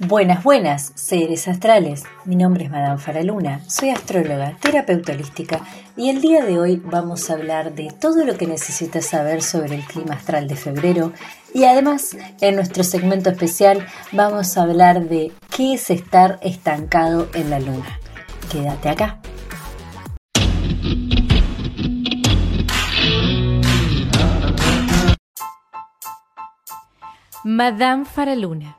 Buenas, buenas, seres astrales. Mi nombre es Madame Faraluna, soy astróloga, terapeuta holística y el día de hoy vamos a hablar de todo lo que necesitas saber sobre el clima astral de febrero y además en nuestro segmento especial vamos a hablar de qué es estar estancado en la luna. Quédate acá. Madame Faraluna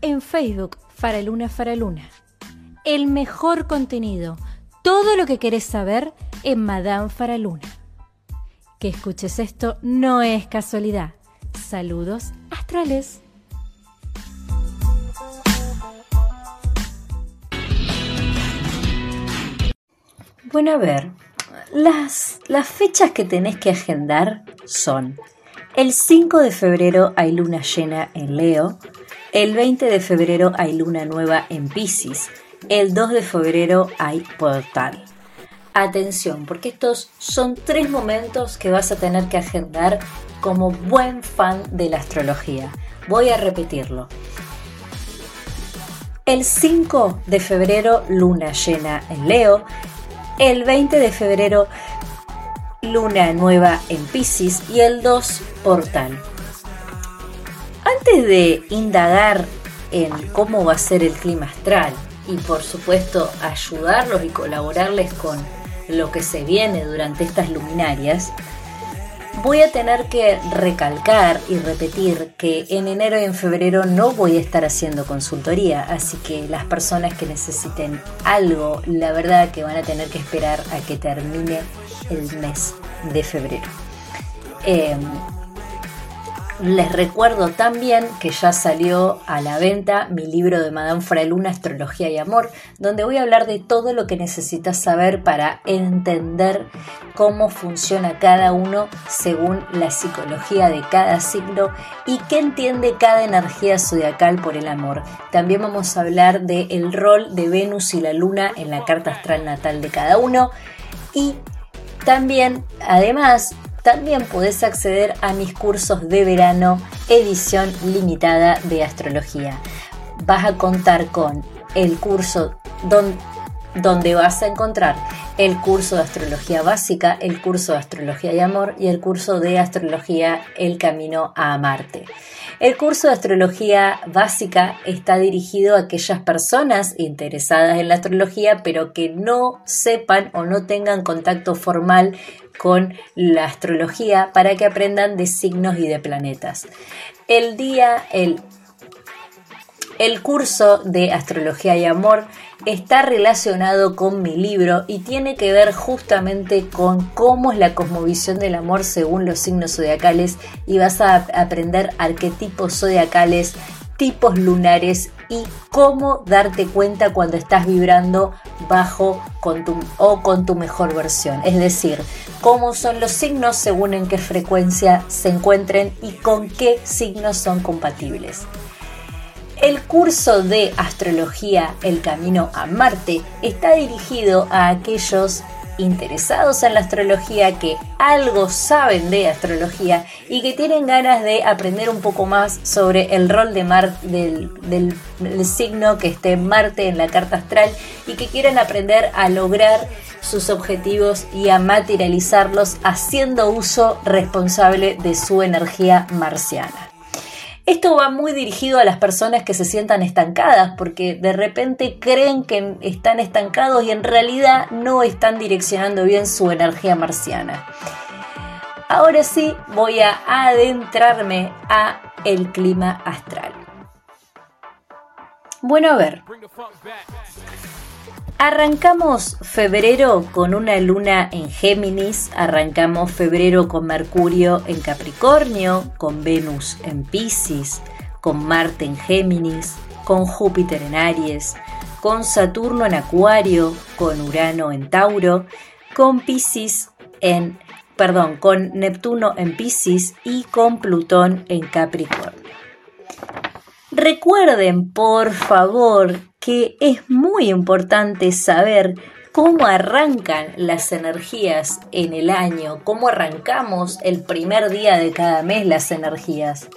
en Facebook Faraluna Faraluna. El mejor contenido, todo lo que querés saber en Madame Faraluna. Que escuches esto no es casualidad. Saludos astrales. Bueno, a ver, las, las fechas que tenés que agendar son el 5 de febrero hay luna llena en Leo, el 20 de febrero hay luna nueva en Pisces. El 2 de febrero hay portal. Atención, porque estos son tres momentos que vas a tener que agendar como buen fan de la astrología. Voy a repetirlo. El 5 de febrero, luna llena en Leo. El 20 de febrero, luna nueva en Pisces. Y el 2, portal. Antes de indagar en cómo va a ser el clima astral y por supuesto ayudarlos y colaborarles con lo que se viene durante estas luminarias, voy a tener que recalcar y repetir que en enero y en febrero no voy a estar haciendo consultoría, así que las personas que necesiten algo, la verdad que van a tener que esperar a que termine el mes de febrero. Em, les recuerdo también que ya salió a la venta mi libro de Madame Fraluna, Astrología y Amor, donde voy a hablar de todo lo que necesitas saber para entender cómo funciona cada uno según la psicología de cada signo y qué entiende cada energía zodiacal por el amor. También vamos a hablar del el rol de Venus y la Luna en la carta astral natal de cada uno y también, además, también podés acceder a mis cursos de verano, edición limitada de astrología. Vas a contar con el curso donde, vas a encontrar el curso de astrología básica, el curso de astrología y amor y el curso de astrología El camino a Marte. El curso de astrología básica está dirigido a aquellas personas interesadas en la astrología pero que no sepan o no tengan contacto formal con la astrología para que aprendan de signos y de planetas. El día, el, el curso de astrología y amor está relacionado con mi libro y tiene que ver justamente con cómo es la cosmovisión del amor según los signos zodiacales y vas a aprender arquetipos zodiacales, tipos lunares y cómo darte cuenta cuando estás vibrando bajo con tu, o con tu mejor versión. Es decir, cómo son los signos según en qué frecuencia se encuentren y con qué signos son compatibles. El curso de astrología El Camino a Marte está dirigido a aquellos interesados en la astrología, que algo saben de astrología y que tienen ganas de aprender un poco más sobre el rol de del, signo que esté Marte en la carta astral y que quieran aprender a lograr sus objetivos y a materializarlos haciendo uso responsable de su energía marciana. Esto va muy dirigido a las personas que se sientan estancadas porque de repente creen que están estancados y en realidad no están direccionando bien su energía marciana. Ahora sí voy a adentrarme a el clima astral. Bueno, a ver. Arrancamos febrero con una luna en Géminis, arrancamos febrero con Mercurio en Capricornio, con Venus en Pisces, con Marte en Géminis, con Júpiter en Aries, con Saturno en Acuario, con Urano en Tauro, con Pisces en perdón, con Neptuno en Pisces y con Plutón en Capricornio. Recuerden, por favor, que es muy importante saber cómo arrancan las energías en el año, cómo arrancamos el primer día de cada mes las energías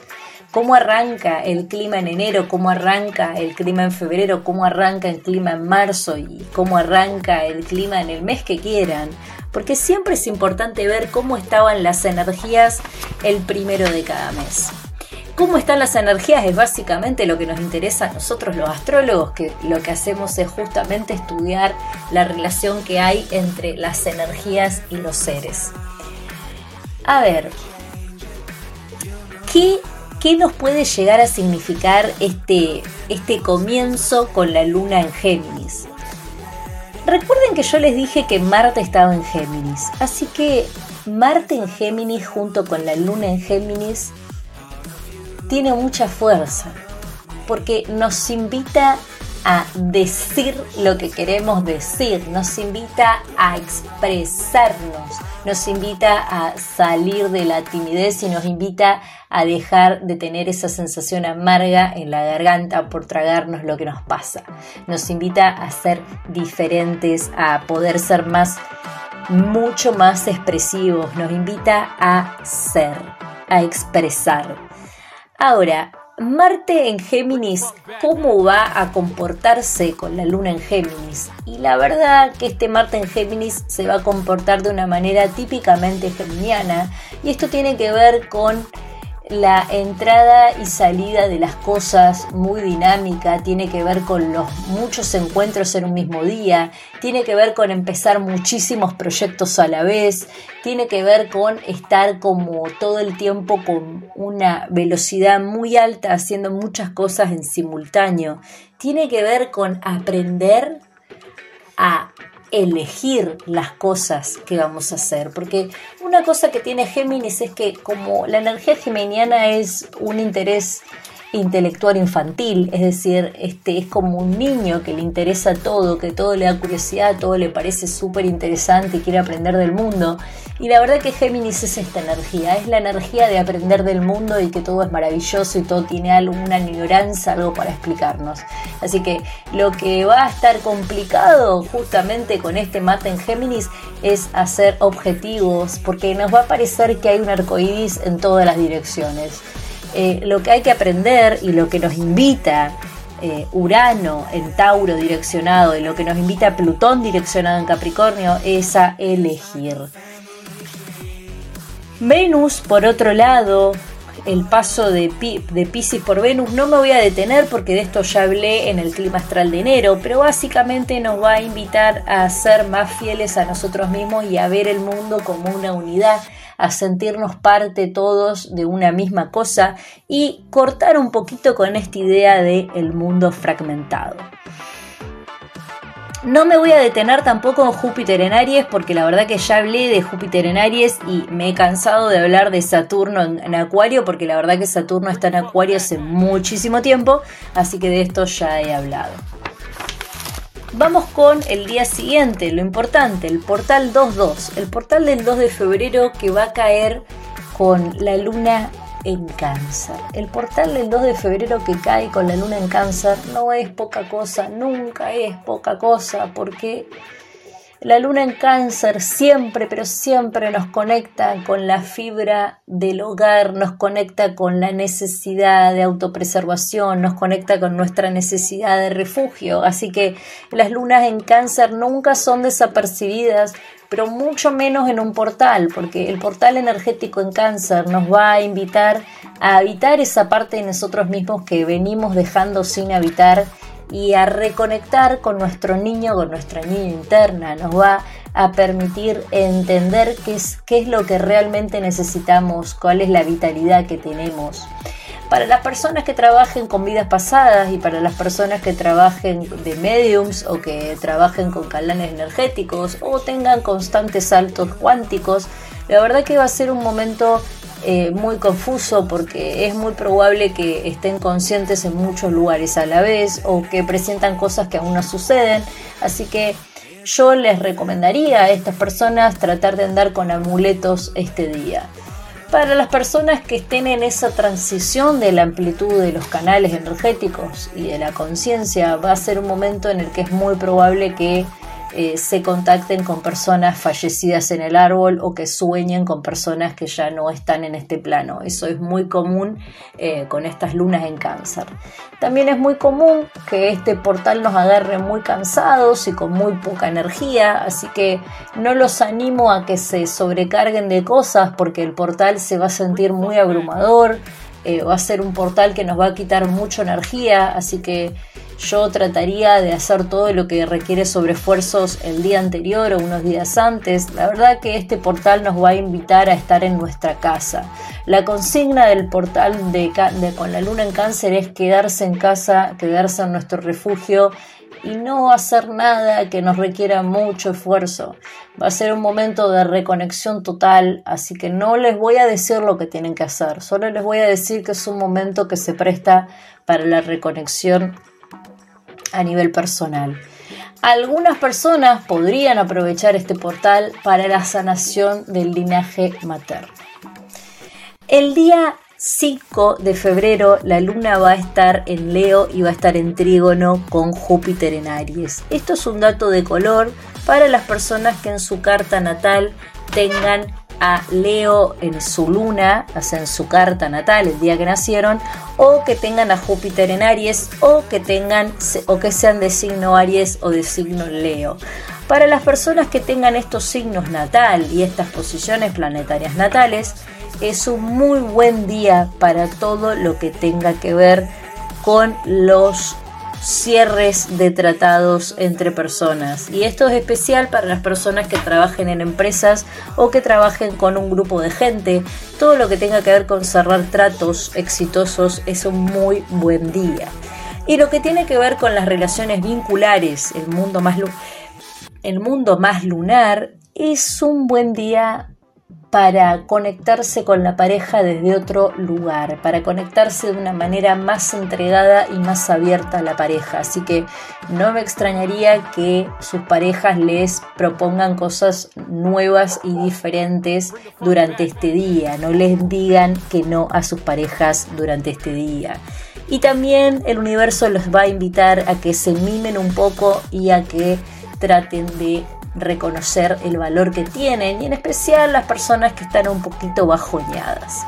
cómo arranca el clima en enero, cómo arranca el clima en febrero, cómo arranca el clima en marzo y cómo arranca el clima en el mes que quieran, porque siempre es importante ver cómo estaban las energías el primero de cada mes. ¿Cómo están las energías? Es básicamente lo que nos interesa a nosotros los astrólogos, que lo que hacemos es justamente estudiar la relación que hay entre las energías y los seres. A ver, ¿qué ¿qué nos puede llegar a significar este, este comienzo con la luna en Géminis? Recuerden que yo les dije que Marte estaba en Géminis, así que Marte en Géminis junto con la luna en Géminis tiene mucha fuerza, porque nos invita a decir lo que queremos decir, nos invita a expresarnos, nos invita a salir de la timidez y nos invita a dejar de tener esa sensación amarga en la garganta por tragarnos lo que nos pasa. Nos invita a ser diferentes, a poder ser más, mucho más expresivos, nos invita a ser, a expresar. Ahora, Marte en Géminis, ¿cómo va a comportarse con la luna en Géminis? Y la verdad que este Marte en Géminis se va a comportar de una manera típicamente geminiana y esto tiene que ver con la entrada y salida de las cosas muy dinámica, tiene que ver con los muchos encuentros en un mismo día, tiene que ver con empezar muchísimos proyectos a la vez, tiene que ver con estar como todo el tiempo con una velocidad muy alta haciendo muchas cosas en simultáneo, tiene que ver con aprender a elegir las cosas que vamos a hacer. Porque una cosa que tiene Géminis es que como la energía geminiana es un interés intelectual infantil, es decir, este es como un niño que le interesa todo, que todo le da curiosidad, todo le parece súper interesante y quiere aprender del mundo. Y la verdad que Géminis es esta energía, es la energía de aprender del mundo y que todo es maravilloso y todo tiene alguna ignorancia, algo para explicarnos. Así que lo que va a estar complicado justamente con este mate en Géminis es hacer objetivos, porque nos va a parecer que hay un arcoíris en todas las direcciones. Eh, lo que hay que aprender y lo que nos invita eh, Urano en Tauro direccionado y lo que nos invita Plutón direccionado en Capricornio es a elegir. Venus, por otro lado, el paso de, de Pisces por Venus, no me voy a detener porque de esto ya hablé en el clima astral de enero, pero básicamente nos va a invitar a ser más fieles a nosotros mismos y a ver el mundo como una unidad a sentirnos parte todos de una misma cosa y cortar un poquito con esta idea de el mundo fragmentado. No me voy a detener tampoco en Júpiter en Aries porque la verdad que ya hablé de Júpiter en Aries y me he cansado de hablar de Saturno en, Acuario porque la verdad que Saturno está en Acuario hace muchísimo tiempo, así que de esto ya he hablado. Vamos con el día siguiente, lo importante, el portal 2.2, el portal del 2 de febrero que va a caer con la luna en cáncer. El portal del 2 de febrero que cae con la luna en cáncer no es poca cosa, nunca es poca cosa, porque la luna en cáncer siempre, pero siempre nos conecta con la fibra del hogar, nos conecta con la necesidad de autopreservación, nos conecta con nuestra necesidad de refugio. Así que las lunas en cáncer nunca son desapercibidas, pero mucho menos en un portal, porque el portal energético en cáncer nos va a invitar a habitar esa parte de nosotros mismos que venimos dejando sin habitar y a reconectar con nuestro niño, con nuestra niña interna. Nos va a permitir entender qué es, qué es lo que realmente necesitamos, cuál es la vitalidad que tenemos. Para las personas que trabajen con vidas pasadas y para las personas que trabajen de mediums o que trabajen con calanes energéticos o tengan constantes saltos cuánticos, la verdad que va a ser un momento eh, muy confuso porque es muy probable que estén conscientes en muchos lugares a la vez o que presentan cosas que aún no suceden. Así que yo les recomendaría a estas personas tratar de andar con amuletos este día. Para las personas que estén en esa transición de la amplitud de los canales energéticos y de la conciencia, va a ser un momento en el que es muy probable que eh, se contacten con personas fallecidas en el árbol o que sueñen con personas que ya no están en este plano. Eso es muy común eh, con estas lunas en cáncer. También es muy común que este portal nos agarre muy cansados y con muy poca energía, así que no los animo a que se sobrecarguen de cosas porque el portal se va a sentir muy abrumador. Eh, va a ser un portal que nos va a quitar mucha energía, así que yo trataría de hacer todo lo que requiere sobre esfuerzos el día anterior o unos días antes. La verdad que este portal nos va a invitar a estar en nuestra casa. La consigna del portal de, con la luna en cáncer es quedarse en casa, quedarse en nuestro refugio y no hacer nada que nos requiera mucho esfuerzo. Va a ser un momento de reconexión total, así que no les voy a decir lo que tienen que hacer, solo les voy a decir que es un momento que se presta para la reconexión a nivel personal. Algunas personas podrían aprovechar este portal para la sanación del linaje materno. El día 5 de febrero la luna va a estar en Leo y va a estar en trígono con Júpiter en Aries. Esto es un dato de color para las personas que en su carta natal tengan a Leo en su luna, o en su carta natal, el día que nacieron, o que tengan a Júpiter en Aries, o que tengan, o que sean de signo Aries o de signo Leo. Para las personas que tengan estos signos natal y estas posiciones planetarias natales, es un muy buen día para todo lo que tenga que ver con los cierres de tratados entre personas. Y esto es especial para las personas que trabajen en empresas o que trabajen con un grupo de gente. Todo lo que tenga que ver con cerrar tratos exitosos es un muy buen día. Y lo que tiene que ver con las relaciones vinculares, el mundo más, el mundo más lunar, es un buen día para conectarse con la pareja desde otro lugar, para conectarse de una manera más entregada y más abierta a la pareja. Así que no me extrañaría que sus parejas les propongan cosas nuevas y diferentes durante este día, no les digan que no a sus parejas durante este día. Y también el universo los va a invitar a que se mimen un poco y a que traten de reconocer el valor que tienen y en especial las personas que están un poquito bajoñadas.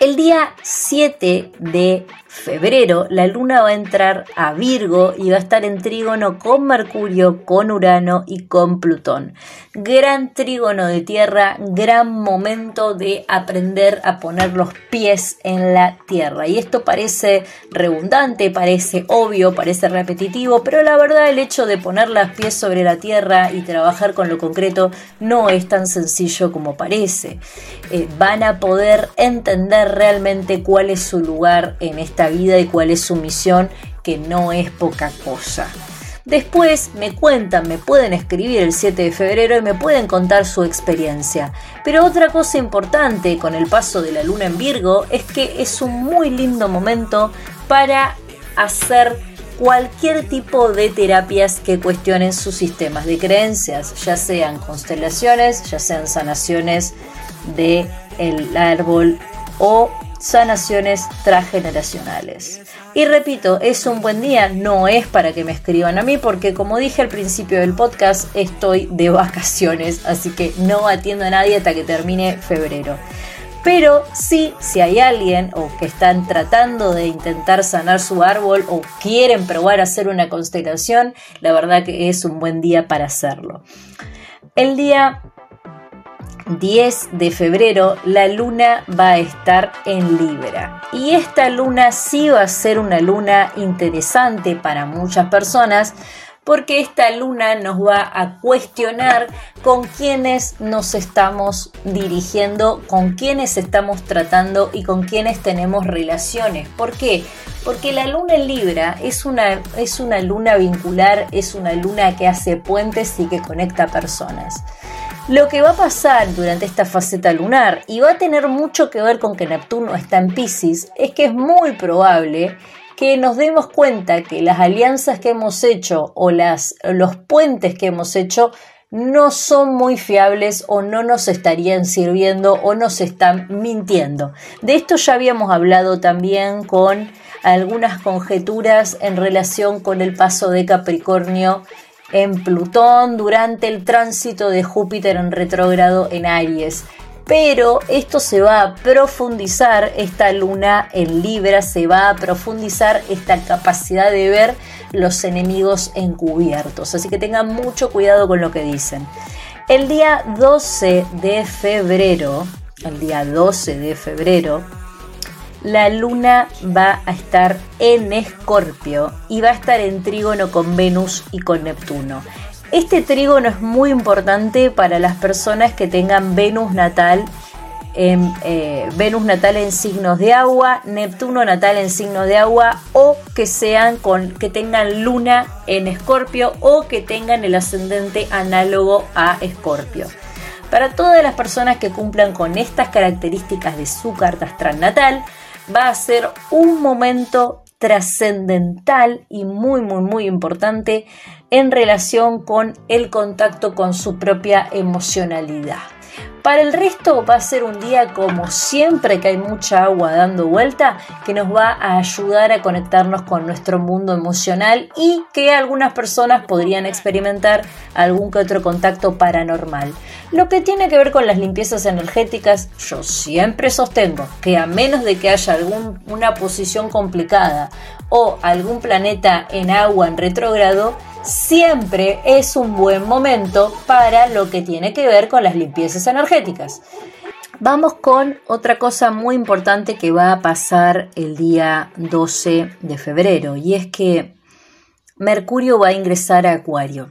El día 7 de febrero la luna va a entrar a Virgo y va a estar en trígono con Mercurio, con Urano y con Plutón. Gran trígono de tierra, gran momento de aprender a poner los pies en la tierra. Y esto parece redundante, parece obvio, parece repetitivo, pero la verdad el hecho de poner los pies sobre la tierra y trabajar con lo concreto no es tan sencillo como parece. Eh, van a poder entender realmente cuál es su lugar en esta vida y cuál es su misión, que no es poca cosa. Después me cuentan, me pueden escribir el 7 de febrero y me pueden contar su experiencia. Pero otra cosa importante con el paso de la luna en Virgo es que es un muy lindo momento para hacer cualquier tipo de terapias que cuestionen sus sistemas de creencias, ya sean constelaciones, ya sean sanaciones de el árbol o sanaciones transgeneracionales. Y repito, es un buen día, no es para que me escriban a mí, porque como dije al principio del podcast, estoy de vacaciones, así que no atiendo a nadie hasta que termine febrero. Pero sí, si hay alguien o que están tratando de intentar sanar su árbol o quieren probar a hacer una constelación, la verdad que es un buen día para hacerlo. El día 10 de febrero la luna va a estar en Libra. Y esta luna sí va a ser una luna interesante para muchas personas porque esta luna nos va a cuestionar con quiénes nos estamos dirigiendo, con quiénes estamos tratando y con quiénes tenemos relaciones. ¿Por qué? Porque la luna en Libra es una, es una luna vincular, es una luna que hace puentes y que conecta personas. Lo que va a pasar durante esta faceta lunar, y va a tener mucho que ver con que Neptuno está en Pisces, es que es muy probable que nos demos cuenta que las alianzas que hemos hecho o las, los puentes que hemos hecho no son muy fiables o no nos estarían sirviendo o nos están mintiendo. De esto ya habíamos hablado también con algunas conjeturas en relación con el paso de Capricornio en Plutón durante el tránsito de Júpiter en retrógrado en Aries. Pero esto se va a profundizar, esta luna en Libra se va a profundizar esta capacidad de ver los enemigos encubiertos. Así que tengan mucho cuidado con lo que dicen. El día 12 de febrero, el día 12 de febrero, la luna va a estar en Escorpio y va a estar en trígono con Venus y con Neptuno. Este trígono es muy importante para las personas que tengan Venus natal en, eh, Venus natal en signos de agua, Neptuno natal en signos de agua o que sean con que tengan luna en Escorpio o que tengan el ascendente análogo a Escorpio. Para todas las personas que cumplan con estas características de su carta astral natal, va a ser un momento trascendental y muy muy muy importante en relación con el contacto con su propia emocionalidad. Para el resto va a ser un día como siempre que hay mucha agua dando vuelta que nos va a ayudar a conectarnos con nuestro mundo emocional y que algunas personas podrían experimentar algún que otro contacto paranormal. Lo que tiene que ver con las limpiezas energéticas, yo siempre sostengo que a menos de que haya alguna posición complicada o algún planeta en agua en retrógrado, siempre es un buen momento para lo que tiene que ver con las limpiezas energéticas. Vamos con otra cosa muy importante que va a pasar el día 12 de febrero y es que Mercurio va a ingresar a Acuario.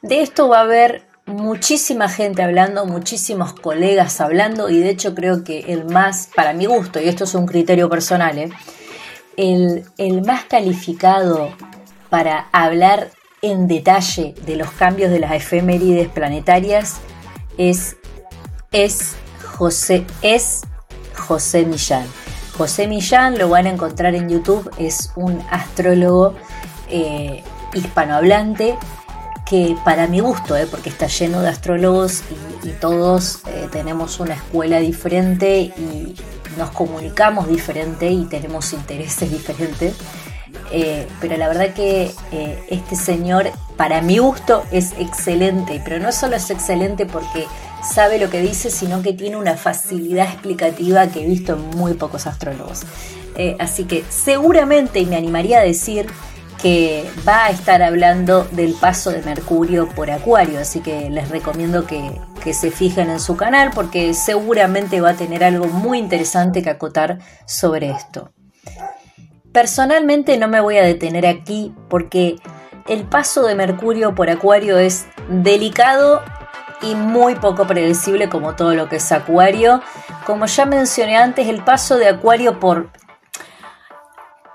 De esto va a haber muchísima gente hablando, muchísimos colegas hablando y de hecho creo que el más, para mi gusto, y esto es un criterio personal, ¿eh? el, el más calificado para hablar en detalle de los cambios de las efemérides planetarias es, es, José, es José Millán. José Millán lo van a encontrar en YouTube, es un astrólogo eh, hispanohablante que para mi gusto, eh, porque está lleno de astrólogos y, todos eh, tenemos una escuela diferente y nos comunicamos diferente y tenemos intereses diferentes. Eh, pero la verdad que eh, este señor, para mi gusto, es excelente, pero no solo es excelente porque sabe lo que dice, sino que tiene una facilidad explicativa que he visto en muy pocos astrólogos. Eh, así que seguramente me animaría a decir que va a estar hablando del paso de Mercurio por Acuario, así que les recomiendo que se fijen en su canal porque seguramente va a tener algo muy interesante que acotar sobre esto. Personalmente no me voy a detener aquí porque el paso de Mercurio por Acuario es delicado y muy poco predecible como todo lo que es Acuario. Como ya mencioné antes, el paso de Acuario por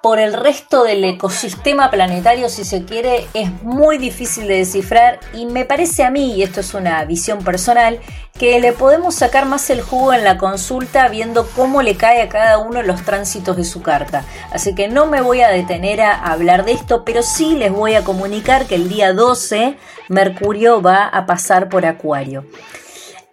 por el resto del ecosistema planetario, si se quiere, es muy difícil de descifrar y me parece a mí, y esto es una visión personal, que le podemos sacar más el jugo en la consulta viendo cómo le cae a cada uno los tránsitos de su carta. Así que no me voy a detener a hablar de esto, pero sí les voy a comunicar que el día 12 Mercurio va a pasar por Acuario.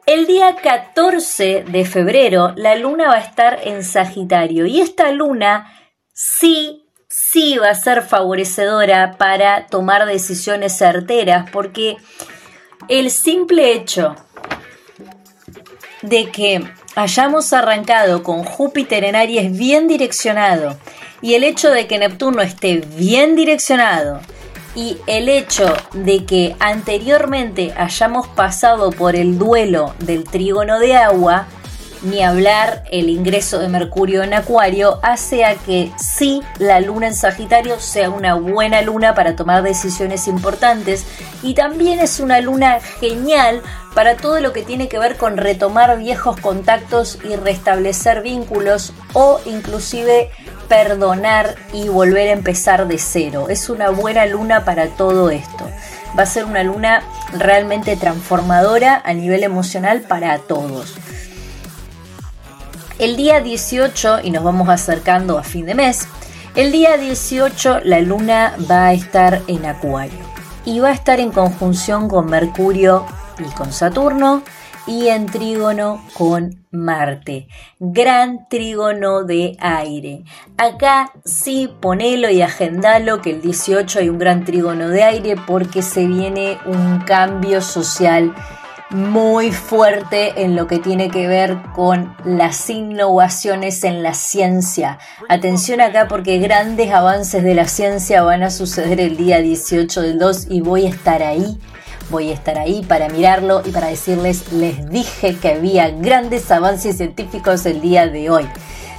El día 14 de febrero la luna va a estar en Sagitario y esta luna sí, sí va a ser favorecedora para tomar decisiones certeras, porque el simple hecho de que hayamos arrancado con Júpiter en Aries bien direccionado y el hecho de que Neptuno esté bien direccionado y el hecho de que anteriormente hayamos pasado por el duelo del trígono de agua, ni hablar el ingreso de Mercurio en Acuario, hace a que sí la luna en Sagitario sea una buena luna para tomar decisiones importantes y también es una luna genial para todo lo que tiene que ver con retomar viejos contactos y restablecer vínculos o inclusive perdonar y volver a empezar de cero. Es una buena luna para todo esto. Va a ser una luna realmente transformadora a nivel emocional para todos. El día 18, y nos vamos acercando a fin de mes, el día 18 la luna va a estar en Acuario y va a estar en conjunción con Mercurio y con Saturno y en trígono con Marte. Gran trígono de aire. Acá sí ponelo y agendalo que el 18 hay un gran trígono de aire porque se viene un cambio social muy fuerte en lo que tiene que ver con las innovaciones en la ciencia. Atención acá porque grandes avances de la ciencia van a suceder el día 18 del 2 y voy a estar ahí. Voy a estar ahí para mirarlo y para decirles, les dije que había grandes avances científicos el día de hoy.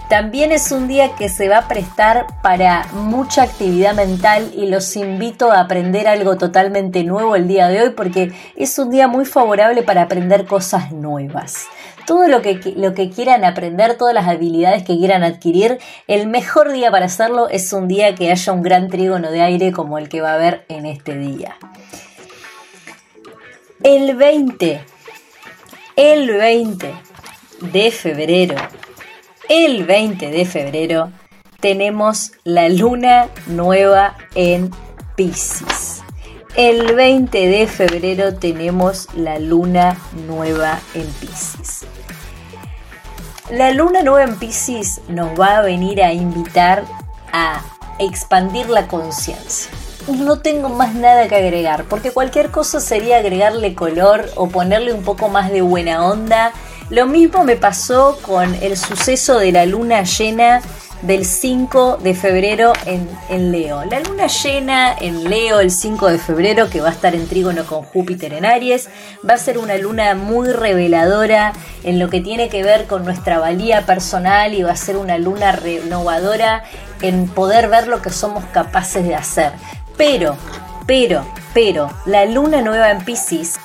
También es un día que se va a prestar para mucha actividad mental y los invito a aprender algo totalmente nuevo el día de hoy porque es un día muy favorable para aprender cosas nuevas. Todo lo que, lo que quieran aprender, todas las habilidades que quieran adquirir, el mejor día para hacerlo es un día que haya un gran trígono de aire como el que va a haber en este día. El 20, el 20 de febrero el 20 de febrero tenemos la luna nueva en Pisces. El 20 de febrero tenemos la luna nueva en Pisces. La luna nueva en Pisces nos va a venir a invitar a expandir la conciencia. No tengo más nada que agregar, porque cualquier cosa sería agregarle color o ponerle un poco más de buena onda lo mismo me pasó con el suceso de la luna llena del 5 de febrero en, Leo. La luna llena en Leo el 5 de febrero, que va a estar en trígono con Júpiter en Aries, va a ser una luna muy reveladora en lo que tiene que ver con nuestra valía personal y va a ser una luna renovadora en poder ver lo que somos capaces de hacer. Pero, pero, pero, la luna nueva en Pisces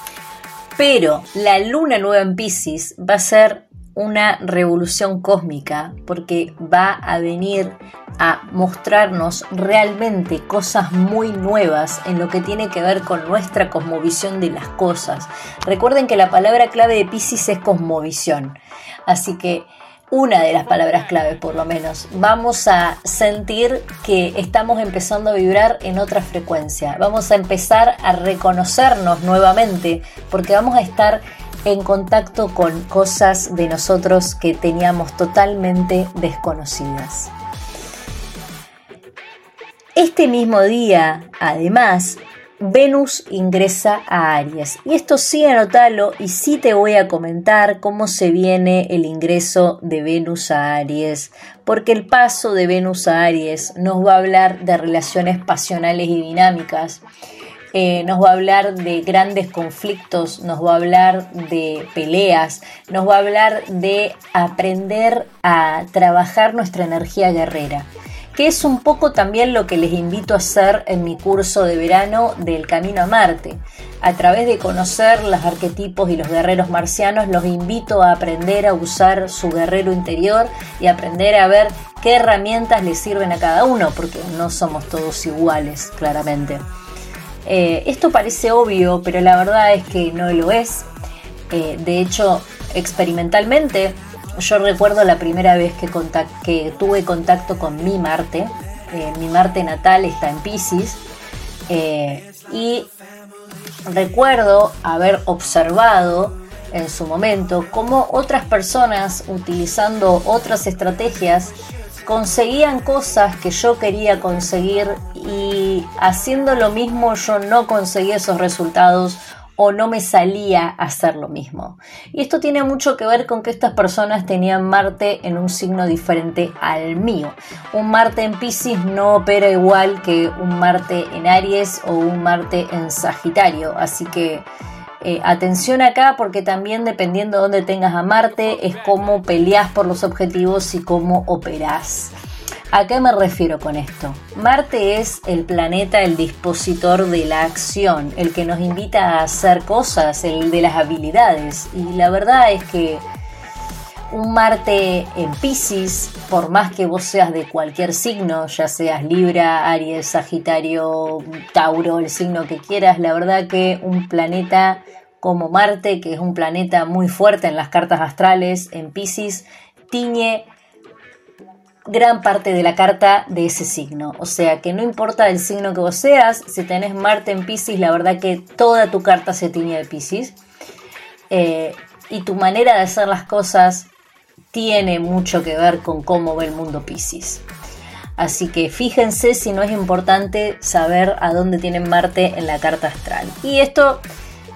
pero la luna nueva en Pisces va a ser una revolución cósmica porque va a venir a mostrarnos realmente cosas muy nuevas en lo que tiene que ver con nuestra cosmovisión de las cosas. Recuerden que la palabra clave de Pisces es cosmovisión. Así que una de las palabras claves por lo menos. Vamos a sentir que estamos empezando a vibrar en otra frecuencia. Vamos a empezar a reconocernos nuevamente porque vamos a estar en contacto con cosas de nosotros que teníamos totalmente desconocidas. Este mismo día, además, Venus ingresa a Aries. Y esto sí anotalo y sí te voy a comentar cómo se viene el ingreso de Venus a Aries, porque el paso de Venus a Aries nos va a hablar de relaciones pasionales y dinámicas. Eh, nos va a hablar de grandes conflictos, nos va a hablar de peleas, nos va a hablar de aprender a trabajar nuestra energía guerrera que es un poco también lo que les invito a hacer en mi curso de verano del Camino a Marte. A través de conocer los arquetipos y los guerreros marcianos, los invito a aprender a usar su guerrero interior y aprender a ver qué herramientas les sirven a cada uno, porque no somos todos iguales, claramente. Eh, esto parece obvio, pero la verdad es que no lo es. Eh, de hecho, experimentalmente, yo recuerdo la primera vez que, tuve contacto con mi Marte. Eh, mi Marte natal está en Pisces. Eh, y recuerdo haber observado en su momento cómo otras personas utilizando otras estrategias conseguían cosas que yo quería conseguir y haciendo lo mismo yo no conseguía esos resultados o no me salía hacer lo mismo. Y esto tiene mucho que ver con que estas personas tenían Marte en un signo diferente al mío. Un Marte en Pisces no opera igual que un Marte en Aries o un Marte en Sagitario, así que eh, atención acá porque también dependiendo de dónde tengas a Marte es cómo peleas por los objetivos y cómo operás. ¿A qué me refiero con esto? Marte es el planeta, el dispositor de la acción, el que nos invita a hacer cosas, el de las habilidades. Y la verdad es que un Marte en Pisces, por más que vos seas de cualquier signo, ya seas Libra, Aries, Sagitario, Tauro, el signo que quieras, la verdad que un planeta como Marte, que es un planeta muy fuerte en las cartas astrales, en Pisces, tiñe gran parte de la carta de ese signo. O sea que no importa el signo que vos seas, si tenés Marte en Pisces, la verdad que toda tu carta se tiñe de Pisces. Eh, y tu manera de hacer las cosas tiene mucho que ver con cómo ve el mundo Pisces. Así que fíjense si no es importante saber a dónde tienen Marte en la carta astral. Y esto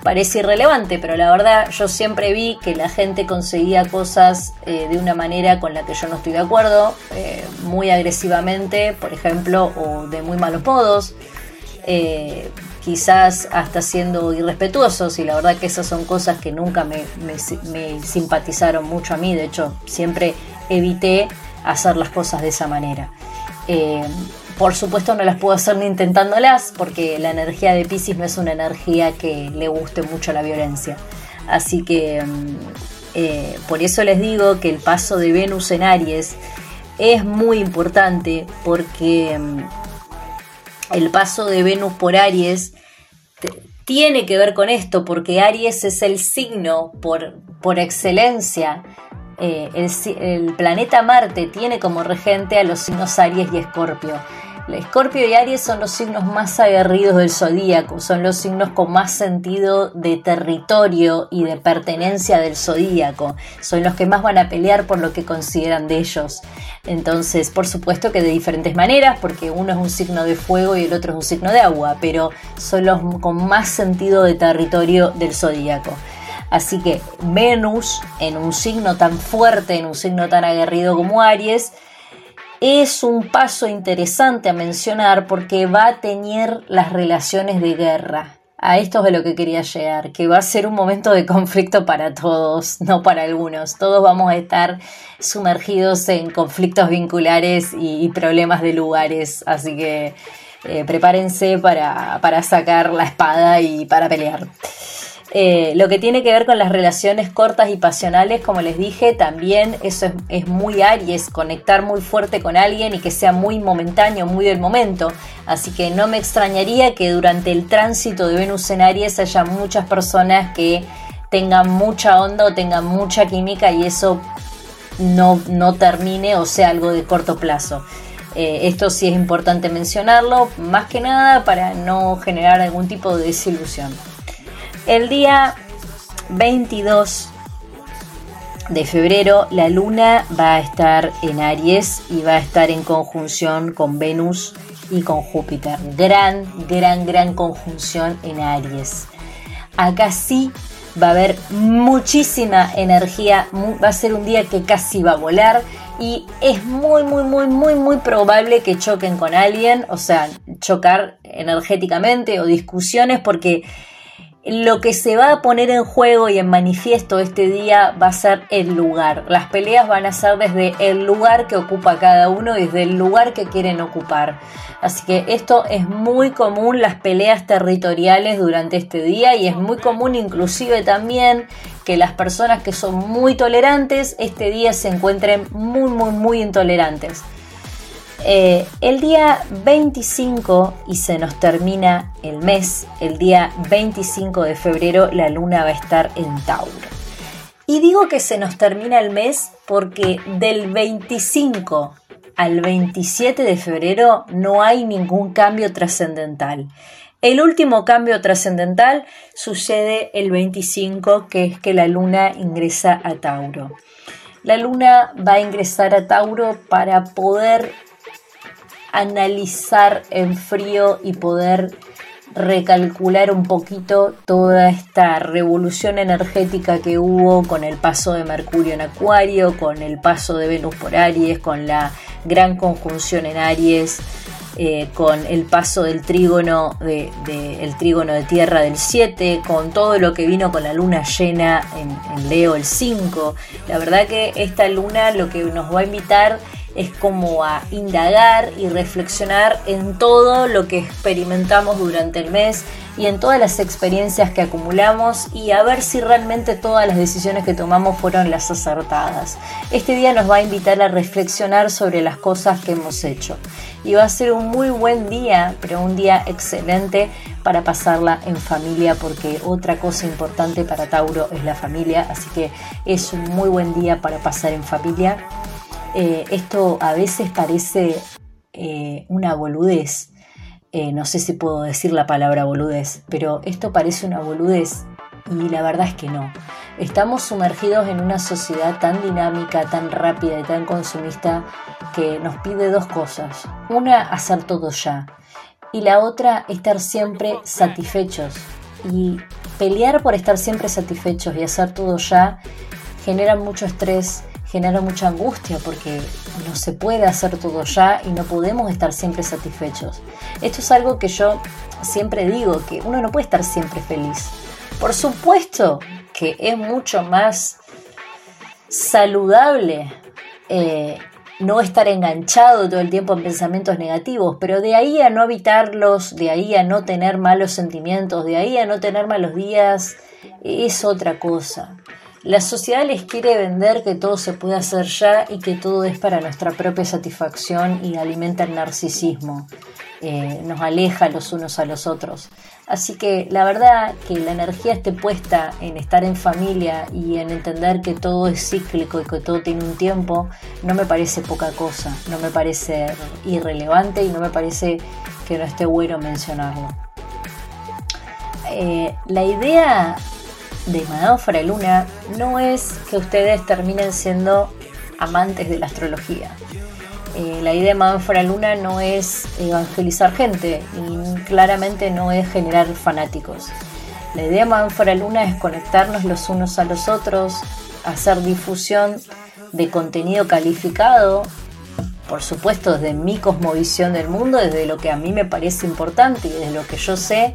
parece irrelevante, pero la verdad yo siempre vi que la gente conseguía cosas eh, de una manera con la que yo no estoy de acuerdo, eh, muy agresivamente, por ejemplo, o de muy malos modos, eh, quizás hasta siendo irrespetuosos, y la verdad que esas son cosas que nunca me, me simpatizaron mucho a mí, de hecho siempre evité hacer las cosas de esa manera. Por supuesto no las puedo hacer ni intentándolas porque la energía de Pisces no es una energía que le guste mucho la violencia. Así que mm, eh, por eso les digo que el paso de Venus en Aries es muy importante porque mm, el paso de Venus por Aries tiene que ver con esto porque Aries es el signo por, por excelencia. Eh, el, el planeta Marte tiene como regente a los signos Aries y Escorpio. Escorpio y Aries son los signos más aguerridos del zodíaco, son los signos con más sentido de territorio y de pertenencia del zodíaco, son los que más van a pelear por lo que consideran de ellos. Entonces, por supuesto que de diferentes maneras, porque uno es un signo de fuego y el otro es un signo de agua, pero son los con más sentido de territorio del zodíaco. Así que Venus en un signo tan fuerte, en un signo tan aguerrido como Aries, es un paso interesante a mencionar porque va a teñir las relaciones de guerra. A esto es de lo que quería llegar, que va a ser un momento de conflicto para todos, no para algunos. Todos vamos a estar sumergidos en conflictos vinculares y, problemas de lugares, así que eh, prepárense para, para sacar la espada y para pelear. Eh, lo que tiene que ver con las relaciones cortas y pasionales, como les dije, también eso es, muy Aries, conectar muy fuerte con alguien y que sea muy momentáneo, muy del momento. Así que no me extrañaría que durante el tránsito de Venus en Aries haya muchas personas que tengan mucha onda o tengan mucha química y eso no, no termine o sea algo de corto plazo. Eh, esto sí es importante mencionarlo, más que nada para no generar algún tipo de desilusión. El día 22 de febrero la luna va a estar en Aries y va a estar en conjunción con Venus y con Júpiter. Gran, gran, gran conjunción en Aries. Acá sí va a haber muchísima energía, va a ser un día que casi va a volar y es muy, muy, muy, muy, muy probable que choquen con alguien, o sea, chocar energéticamente o discusiones porque lo que se va a poner en juego y en manifiesto este día va a ser el lugar. Las peleas van a ser desde el lugar que ocupa cada uno, desde el lugar que quieren ocupar. Así que esto es muy común, las peleas territoriales durante este día y es muy común inclusive también que las personas que son muy tolerantes este día se encuentren muy, muy, muy intolerantes. Eh, el día 25, y se nos termina el mes, el día 25 de febrero la luna va a estar en Tauro. Y digo que se nos termina el mes porque del 25 al 27 de febrero no hay ningún cambio trascendental. El último cambio trascendental sucede el 25, que es que la luna ingresa a Tauro. La luna va a ingresar a Tauro para poder analizar en frío y poder recalcular un poquito toda esta revolución energética que hubo con el paso de Mercurio en Acuario, con el paso de Venus por Aries, con la gran conjunción en Aries, eh, con el paso del trígono de, el trígono de tierra del 7, con todo lo que vino con la luna llena en, Leo el 5. La verdad que esta luna lo que nos va a invitar es como a indagar y reflexionar en todo lo que experimentamos durante el mes y en todas las experiencias que acumulamos y a ver si realmente todas las decisiones que tomamos fueron las acertadas. Este día nos va a invitar a reflexionar sobre las cosas que hemos hecho y va a ser un muy buen día, pero un día excelente para pasarla en familia porque otra cosa importante para Tauro es la familia, así que es un muy buen día para pasar en familia. Eh, esto a veces parece eh, una boludez, eh, no sé si puedo decir la palabra boludez, pero esto parece una boludez y la verdad es que no. Estamos sumergidos en una sociedad tan dinámica, tan rápida y tan consumista que nos pide dos cosas. Una, hacer todo ya. Y la otra, estar siempre satisfechos. Y pelear por estar siempre satisfechos y hacer todo ya genera mucho estrés, genera mucha angustia porque no se puede hacer todo ya y no podemos estar siempre satisfechos. Esto es algo que yo siempre digo, que uno no puede estar siempre feliz. Por supuesto que es mucho más saludable eh, no estar enganchado todo el tiempo en pensamientos negativos, pero de ahí a no evitarlos, de ahí a no tener malos sentimientos, de ahí a no tener malos días, es otra cosa. La sociedad les quiere vender que todo se puede hacer ya y que todo es para nuestra propia satisfacción y alimenta el narcisismo. Eh, nos aleja los unos a los otros. Así que la verdad que la energía esté puesta en estar en familia y en entender que todo es cíclico y que todo tiene un tiempo, no me parece poca cosa, no me parece irrelevante y no me parece que no esté bueno mencionarlo. Eh, la idea de Madame Luna no es que ustedes terminen siendo amantes de la astrología. Eh, la idea de Madame Luna no es evangelizar gente y claramente no es generar fanáticos. La idea de Madame Luna es conectarnos los unos a los otros, hacer difusión de contenido calificado, por supuesto desde mi cosmovisión del mundo, desde lo que a mí me parece importante y desde lo que yo sé,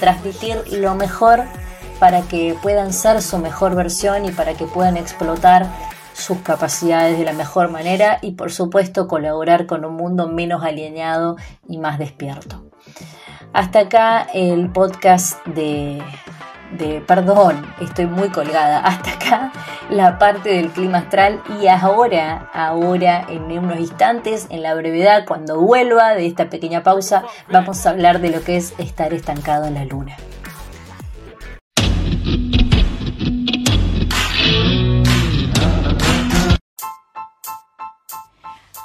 transmitir lo mejor para que puedan ser su mejor versión y para que puedan explotar sus capacidades de la mejor manera y por supuesto colaborar con un mundo menos alienado y más despierto. Hasta acá el podcast de, de, perdón, estoy muy colgada, hasta acá la parte del clima astral y ahora, ahora en unos instantes, en la brevedad, cuando vuelva de esta pequeña pausa, vamos a hablar de lo que es estar estancado en la luna.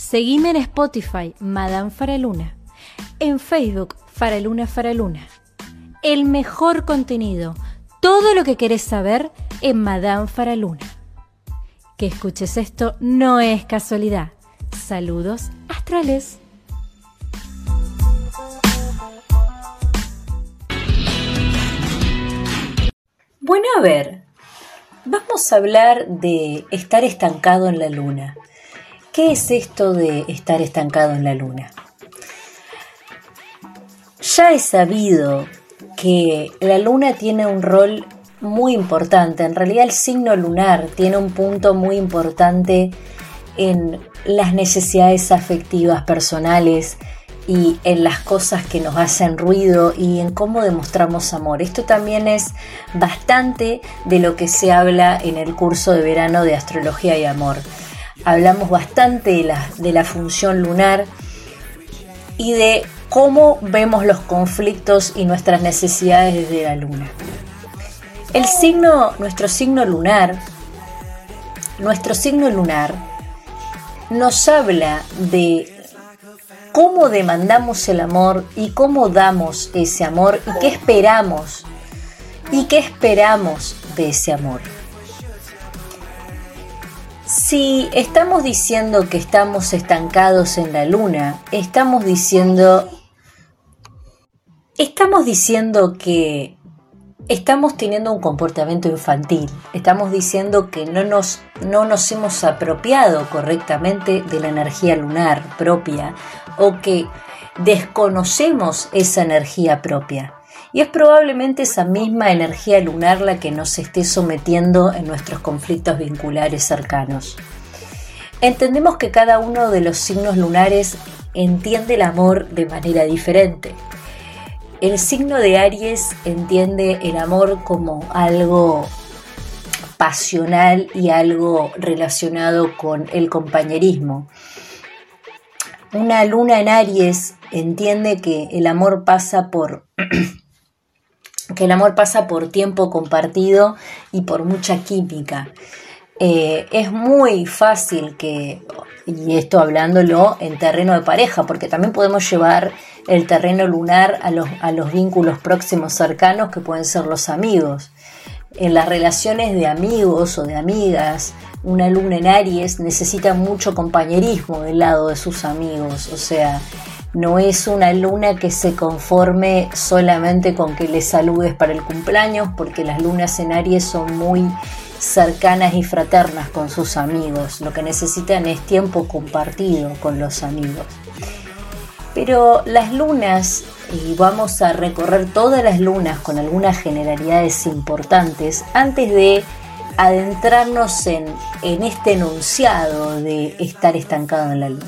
Seguime en Spotify, Madame Faraluna. En Facebook, Faraluna Faraluna. El mejor contenido, todo lo que querés saber en Madame Faraluna. Que escuches esto no es casualidad. Saludos astrales. Bueno, a ver, vamos a hablar de estar estancado en la luna. ¿Qué es esto de estar estancado en la luna? Ya he sabido que la luna tiene un rol muy importante, en realidad el signo lunar tiene un punto muy importante en las necesidades afectivas personales y en las cosas que nos hacen ruido y en cómo demostramos amor. Esto también es bastante de lo que se habla en el curso de verano de astrología y amor hablamos bastante de la, de la función lunar y de cómo vemos los conflictos y nuestras necesidades desde la luna. El signo, nuestro signo lunar, nuestro signo lunar nos habla de cómo demandamos el amor y cómo damos ese amor y qué esperamos y qué esperamos de ese amor. Si estamos diciendo que estamos estancados en la luna, estamos diciendo estamos diciendo que estamos teniendo un comportamiento infantil. Estamos diciendo que no nos, no nos hemos apropiado correctamente de la energía lunar propia o que desconocemos esa energía propia. Y es probablemente esa misma energía lunar la que nos esté sometiendo en nuestros conflictos vinculares cercanos. Entendemos que cada uno de los signos lunares entiende el amor de manera diferente. El signo de Aries entiende el amor como algo pasional y algo relacionado con el compañerismo. Una luna en Aries entiende que el amor pasa por que el amor pasa por tiempo compartido y por mucha química. Eh, es muy fácil que, y esto hablándolo en terreno de pareja, porque también podemos llevar el terreno lunar a los, a los vínculos próximos cercanos que pueden ser los amigos. En las relaciones de amigos o de amigas, una luna en Aries necesita mucho compañerismo del lado de sus amigos, o sea, no es una luna que se conforme solamente con que le saludes para el cumpleaños, porque las lunas en Aries son muy cercanas y fraternas con sus amigos. Lo que necesitan es tiempo compartido con los amigos. Pero las lunas, y vamos a recorrer todas las lunas con algunas generalidades importantes antes de adentrarnos en, este enunciado de estar estancado en la luna.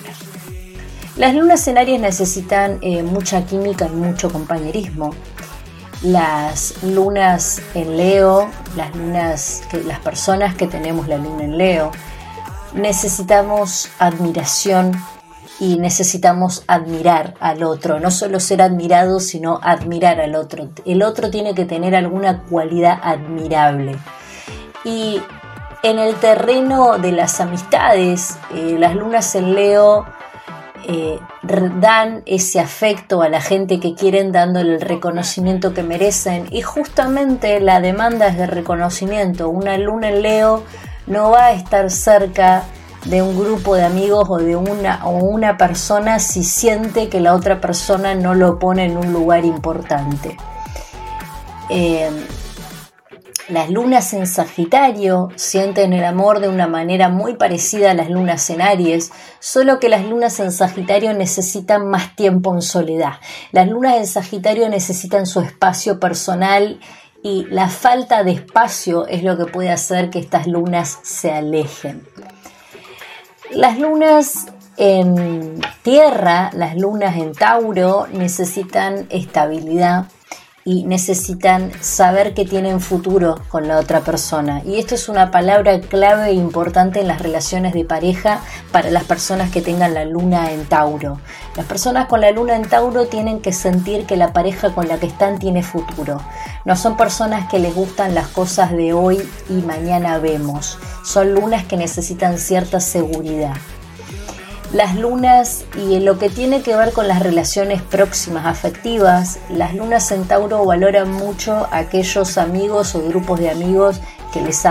Las lunas en Aries necesitan eh, mucha química y mucho compañerismo las lunas en Leo, las lunas, que, las personas que tenemos la luna en Leo, necesitamos admiración y necesitamos admirar al otro, no solo ser admirado, sino admirar al otro. El otro tiene que tener alguna cualidad admirable. Y en el terreno de las amistades, eh, las lunas en Leo eh, dan ese afecto a la gente que quieren dándole el reconocimiento que merecen y justamente la demanda es de reconocimiento. Una luna en Leo no va a estar cerca de un grupo de amigos o de una, o una persona si siente que la otra persona no lo pone en un lugar importante. Eh, las lunas en Sagitario sienten el amor de una manera muy parecida a las lunas en Aries, solo que las lunas en Sagitario necesitan más tiempo en soledad. Las lunas en Sagitario necesitan su espacio personal y la falta de espacio es lo que puede hacer que estas lunas se alejen. Las lunas en Tierra, las lunas en Tauro necesitan estabilidad y necesitan saber que tienen futuro con la otra persona. Y esto es una palabra clave e importante en las relaciones de pareja para las personas que tengan la luna en Tauro. Las personas con la luna en Tauro tienen que sentir que la pareja con la que están tiene futuro. No son personas que les gustan las cosas de hoy y mañana vemos. Son lunas que necesitan cierta seguridad las lunas y en lo que tiene que ver con las relaciones próximas afectivas, las lunas en Tauro valoran mucho a aquellos amigos o grupos de amigos que les,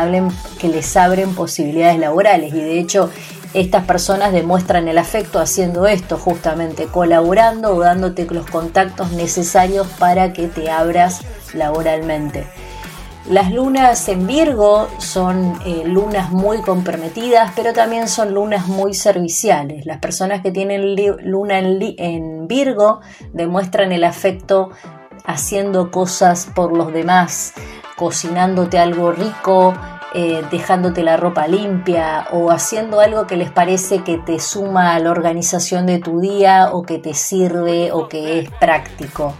que les abren posibilidades laborales y de hecho estas personas demuestran el afecto haciendo esto, justamente colaborando o dándote los contactos necesarios para que te abras laboralmente. Las lunas en Virgo son eh, lunas muy comprometidas, pero también son lunas muy serviciales. Las personas que tienen luna en, Virgo demuestran el afecto haciendo cosas por los demás, cocinándote algo rico, eh, dejándote la ropa limpia o haciendo algo que les parece que te suma a la organización de tu día o que te sirve o que es práctico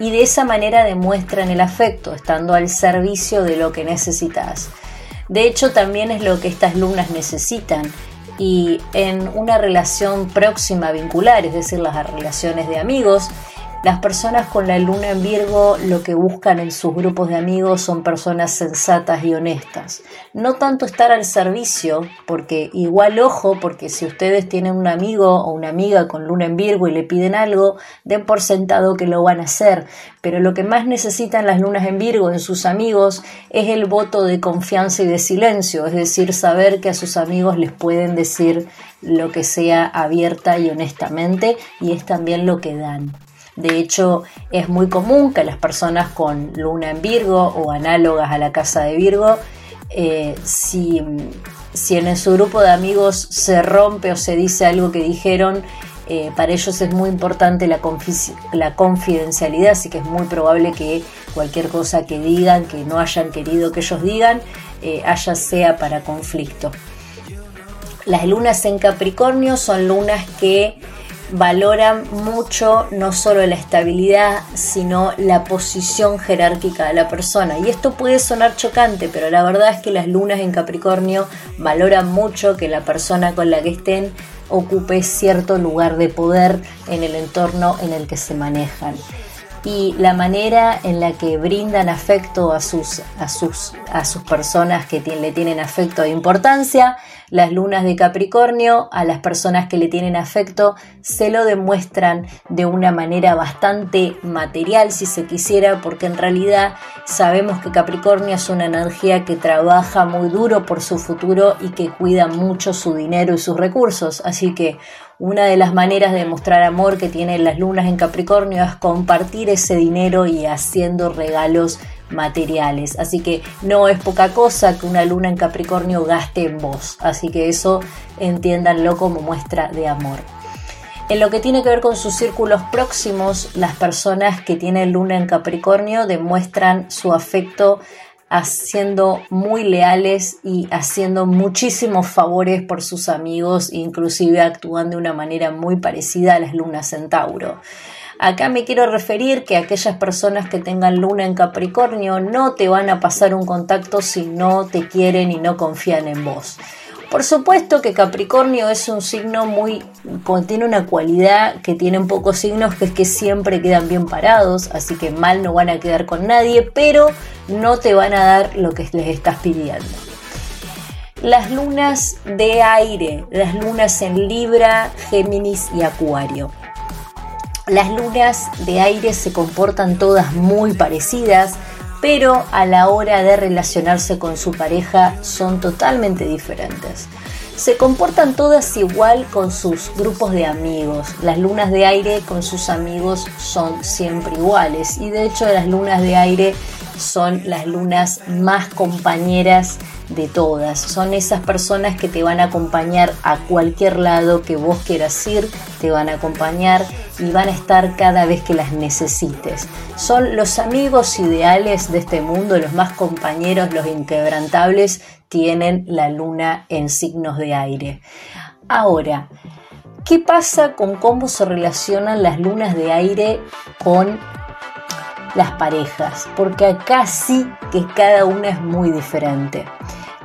y de esa manera demuestran el afecto, estando al servicio de lo que necesitas. De hecho, también es lo que estas lunas necesitan y en una relación próxima vincular, es decir, las relaciones de amigos, Las personas con la luna en Virgo lo que buscan en sus grupos de amigos son personas sensatas y honestas. No tanto estar al servicio, porque igual ojo, porque si ustedes tienen un amigo o una amiga con luna en Virgo y le piden algo, den por sentado que lo van a hacer. Pero lo que más necesitan las lunas en Virgo en sus amigos es el voto de confianza y de silencio, es decir, saber que a sus amigos les pueden decir lo que sea abierta y honestamente y es también lo que dan. De hecho, es muy común que las personas con luna en Virgo o análogas a la casa de Virgo, eh, si, si, en su grupo de amigos se rompe o se dice algo que dijeron, eh, para ellos es muy importante la, la, confidencialidad, así que es muy probable que cualquier cosa que digan, que no hayan querido que ellos digan, eh, haya sea para conflicto. Las lunas en Capricornio son lunas que valoran mucho no solo la estabilidad, sino la posición jerárquica de la persona. Y esto puede sonar chocante, pero la verdad es que las lunas en Capricornio valoran mucho que la persona con la que estén ocupe cierto lugar de poder en el entorno en el que se manejan y la manera en la que brindan afecto a sus, a sus, a sus personas que le tienen afecto e importancia. Las lunas de Capricornio a las personas que le tienen afecto se lo demuestran de una manera bastante material si se quisiera porque en realidad sabemos que Capricornio es una energía que trabaja muy duro por su futuro y que cuida mucho su dinero y sus recursos. Así que una de las maneras de mostrar amor que tienen las lunas en Capricornio es compartir ese dinero y haciendo regalos materiales. Así que no es poca cosa que una luna en Capricornio gaste en vos. Así que eso entiéndanlo como muestra de amor. En lo que tiene que ver con sus círculos próximos, las personas que tienen luna en Capricornio demuestran su afecto haciendo muy leales y haciendo muchísimos favores por sus amigos, inclusive actúan de una manera muy parecida a las lunas Centauro. Acá me quiero referir que aquellas personas que tengan luna en Capricornio no te van a pasar un contacto si no te quieren y no confían en vos. Por supuesto que Capricornio es un signo muy, tiene una cualidad que tienen pocos signos, que es que siempre quedan bien parados, así que mal no van a quedar con nadie, pero no te van a dar lo que les estás pidiendo. Las lunas de aire, las lunas en Libra, Géminis y Acuario. Las lunas de aire se comportan todas muy parecidas, pero a la hora de relacionarse con su pareja son totalmente diferentes. Se comportan todas igual con sus grupos de amigos. Las lunas de aire con sus amigos son siempre iguales y de hecho las lunas de aire son las lunas más compañeras de todas. Son esas personas que te van a acompañar a cualquier lado que vos quieras ir, te van a acompañar y van a estar cada vez que las necesites. Son los amigos ideales de este mundo, los más compañeros, los inquebrantables, tienen la luna en signos de aire. Ahora, ¿qué pasa con cómo se relacionan las lunas de aire con las parejas? Porque acá sí que cada una es muy diferente.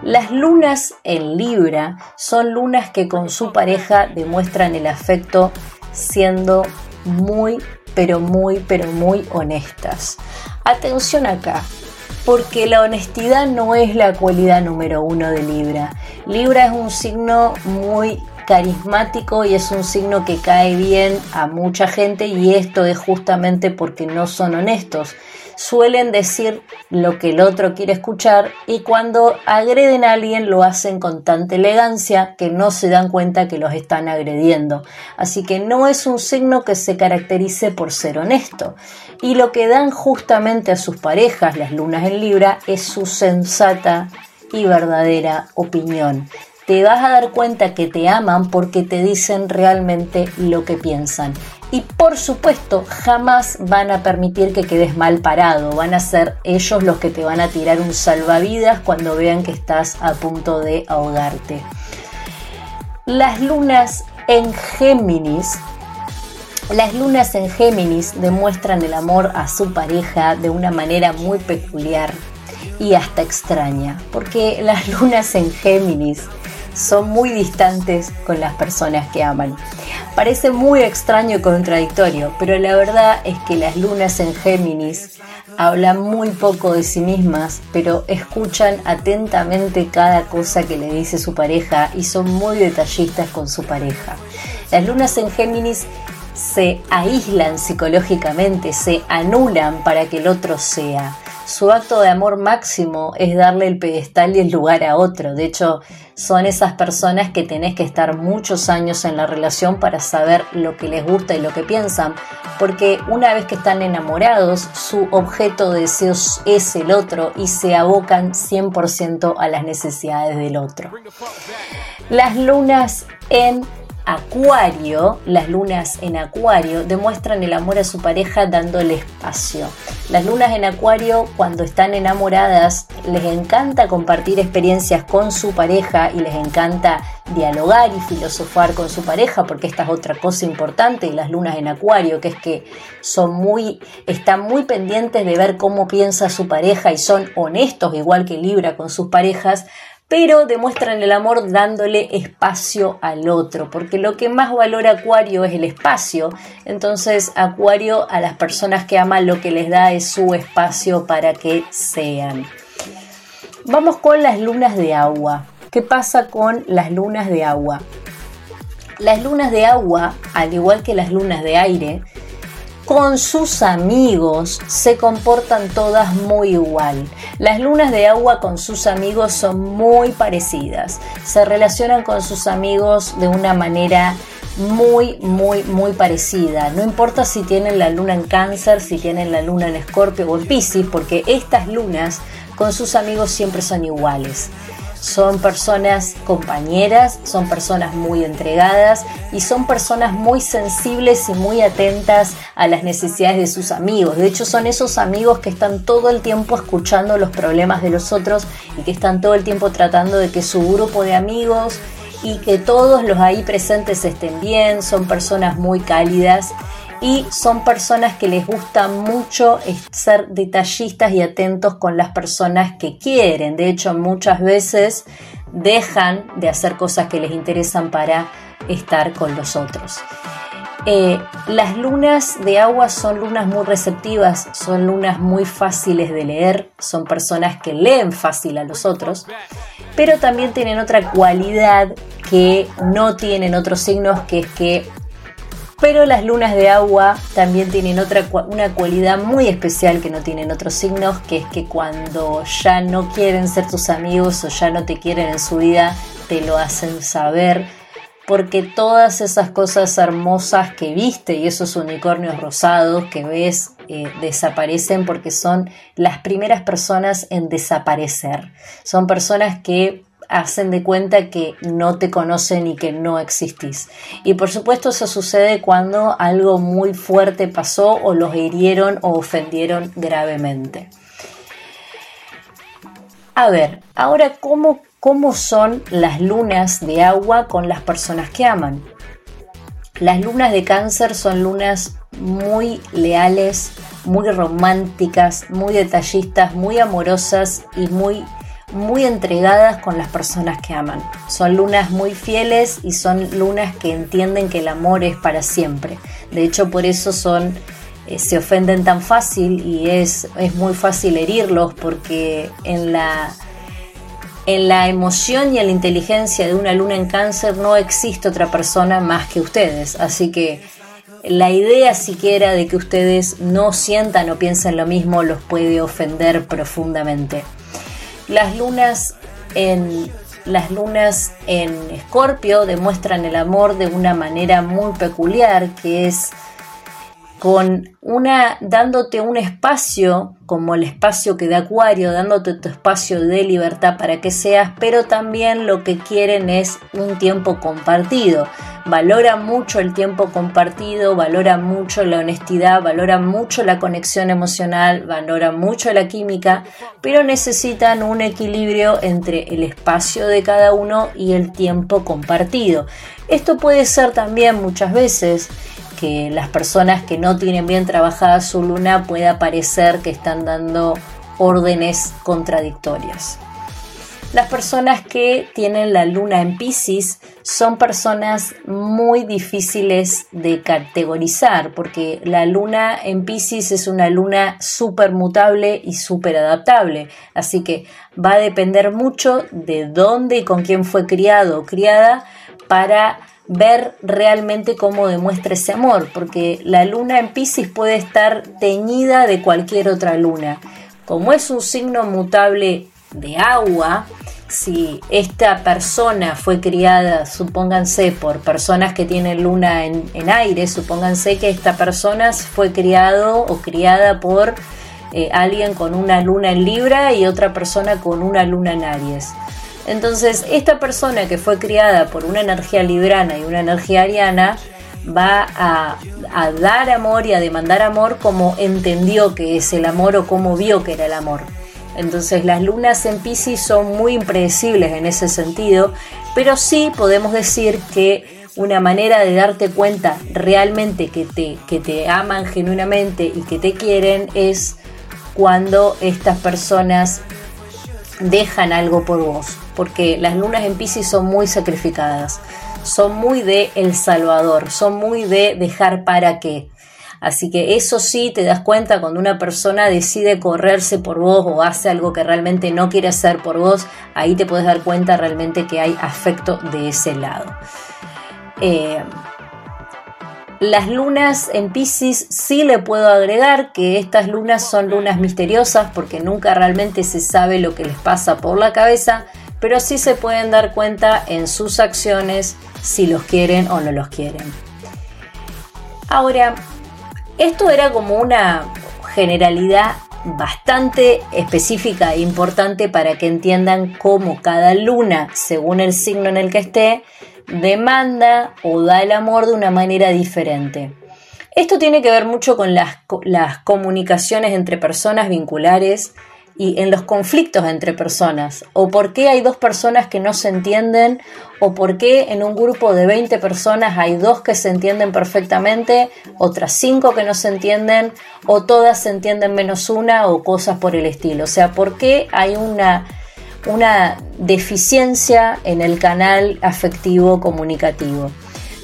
Las lunas en Libra son lunas que con su pareja demuestran el afecto siendo muy, pero muy, pero muy honestas. Atención acá, porque la honestidad no es la cualidad número uno de Libra. Libra es un signo muy carismático y es un signo que cae bien a mucha gente y esto es justamente porque no son honestos suelen decir lo que el otro quiere escuchar y cuando agreden a alguien lo hacen con tanta elegancia que no se dan cuenta que los están agrediendo. Así que no es un signo que se caracterice por ser honesto. Y lo que dan justamente a sus parejas, las lunas en Libra, es su sensata y verdadera opinión te vas a dar cuenta que te aman porque te dicen realmente lo que piensan. Y por supuesto, jamás van a permitir que quedes mal parado. Van a ser ellos los que te van a tirar un salvavidas cuando vean que estás a punto de ahogarte. Las lunas en Géminis las lunas en Géminis demuestran el amor a su pareja de una manera muy peculiar y hasta extraña, porque las lunas en Géminis son muy distantes con las personas que aman. Parece muy extraño y contradictorio, pero la verdad es que las lunas en Géminis hablan muy poco de sí mismas, pero escuchan atentamente cada cosa que le dice su pareja y son muy detallistas con su pareja. Las lunas en Géminis se aíslan psicológicamente, se anulan para que el otro sea. Su acto de amor máximo es darle el pedestal y el lugar a otro. De hecho, son esas personas que tenés que estar muchos años en la relación para saber lo que les gusta y lo que piensan, porque una vez que están enamorados, su objeto de deseos es el otro y se abocan 100% a las necesidades del otro. Las lunas en Acuario, las lunas en Acuario demuestran el amor a su pareja dándole espacio. Las lunas en Acuario, cuando están enamoradas, les encanta compartir experiencias con su pareja y les encanta dialogar y filosofar con su pareja, porque esta es otra cosa importante. Y las lunas en Acuario, que es que son muy, están muy pendientes de ver cómo piensa su pareja y son honestos, igual que Libra con sus parejas pero demuestran el amor dándole espacio al otro, porque lo que más valora Acuario es el espacio, entonces Acuario a las personas que ama lo que les da es su espacio para que sean. Vamos con las lunas de agua. ¿Qué pasa con las lunas de agua? Las lunas de agua, al igual que las lunas de aire, con sus amigos se comportan todas muy igual. Las lunas de agua con sus amigos son muy parecidas. Se relacionan con sus amigos de una manera muy, muy, muy parecida. No importa si tienen la luna en cáncer, si tienen la luna en escorpio o en piscis, porque estas lunas con sus amigos siempre son iguales son personas compañeras, son personas muy entregadas y son personas muy sensibles y muy atentas a las necesidades de sus amigos. De hecho, son esos amigos que están todo el tiempo escuchando los problemas de los otros y que están todo el tiempo tratando de que su grupo de amigos y que todos los ahí presentes estén bien, son personas muy cálidas y son personas que les gusta mucho ser detallistas y atentos con las personas que quieren. De hecho, muchas veces dejan de hacer cosas que les interesan para estar con los otros. Eh, las lunas de agua son lunas muy receptivas, son lunas muy fáciles de leer, son personas que leen fácil a los otros, pero también tienen otra cualidad que no tienen otros signos, que es que pero las lunas de agua también tienen otra una cualidad muy especial que no tienen otros signos, que es que cuando ya no quieren ser tus amigos o ya no te quieren en su vida, te lo hacen saber, porque todas esas cosas hermosas que viste y esos unicornios rosados que ves eh, desaparecen porque son las primeras personas en desaparecer. Son personas que hacen de cuenta que no te conocen y que no existís. Y por supuesto eso sucede cuando algo muy fuerte pasó o los hirieron o ofendieron gravemente. A ver, ahora cómo, cómo son las lunas de agua con las personas que aman. Las lunas de cáncer son lunas muy leales, muy románticas, muy detallistas, muy amorosas y muy muy entregadas con las personas que aman. Son lunas muy fieles y son lunas que entienden que el amor es para siempre. De hecho, por eso son eh, se ofenden tan fácil y es, es muy fácil herirlos porque en la en la emoción y en la inteligencia de una luna en cáncer no existe otra persona más que ustedes. Así que la idea siquiera de que ustedes no sientan o piensen lo mismo los puede ofender profundamente. Las lunas en las lunas en Escorpio demuestran el amor de una manera muy peculiar, que es con una dándote un espacio como el espacio que da Acuario, dándote tu espacio de libertad para que seas, pero también lo que quieren es un tiempo compartido. Valora mucho el tiempo compartido, valora mucho la honestidad, valora mucho la conexión emocional, valora mucho la química, pero necesitan un equilibrio entre el espacio de cada uno y el tiempo compartido. Esto puede ser también muchas veces que las personas que no tienen bien trabajada su luna pueda parecer que están dando órdenes contradictorias. Las personas que tienen la luna en Pisces son personas muy difíciles de categorizar porque la luna en Pisces es una luna súper mutable y súper adaptable. Así que va a depender mucho de dónde y con quién fue criado o criada para ver realmente cómo demuestra ese amor, porque la luna en Pisces puede estar teñida de cualquier otra luna. Como es un signo mutable de agua, si esta persona fue criada, supónganse, por personas que tienen luna en, aire, supónganse que esta persona fue criado o criada por eh, alguien con una luna en Libra y otra persona con una luna en Aries. Entonces, esta persona que fue criada por una energía librana y una energía ariana va a dar amor y a demandar amor como entendió que es el amor o como vio que era el amor. Entonces las lunas en Pisces son muy impredecibles en ese sentido, pero sí podemos decir que una manera de darte cuenta realmente que te, que te aman genuinamente y que te quieren es cuando estas personas dejan algo por vos, porque las lunas en Pisces son muy sacrificadas, son muy de El Salvador, son muy de dejar para qué. Así que eso sí te das cuenta cuando una persona decide correrse por vos o hace algo que realmente no quiere hacer por vos, ahí te puedes dar cuenta realmente que hay afecto de ese lado. Eh, las lunas en Pisces sí le puedo agregar que estas lunas son lunas misteriosas porque nunca realmente se sabe lo que les pasa por la cabeza, pero sí se pueden dar cuenta en sus acciones si los quieren o no los quieren. Ahora, esto era como una generalidad bastante específica e importante para que entiendan cómo cada luna, según el signo en el que esté, demanda o da el amor de una manera diferente. Esto tiene que ver mucho con las, las comunicaciones entre personas vinculares y en los conflictos entre personas, o por qué hay dos personas que no se entienden, o por qué en un grupo de 20 personas hay dos que se entienden perfectamente, otras cinco que no se entienden, o todas se entienden menos una, o cosas por el estilo. O sea, por qué hay una, una deficiencia en el canal afectivo comunicativo.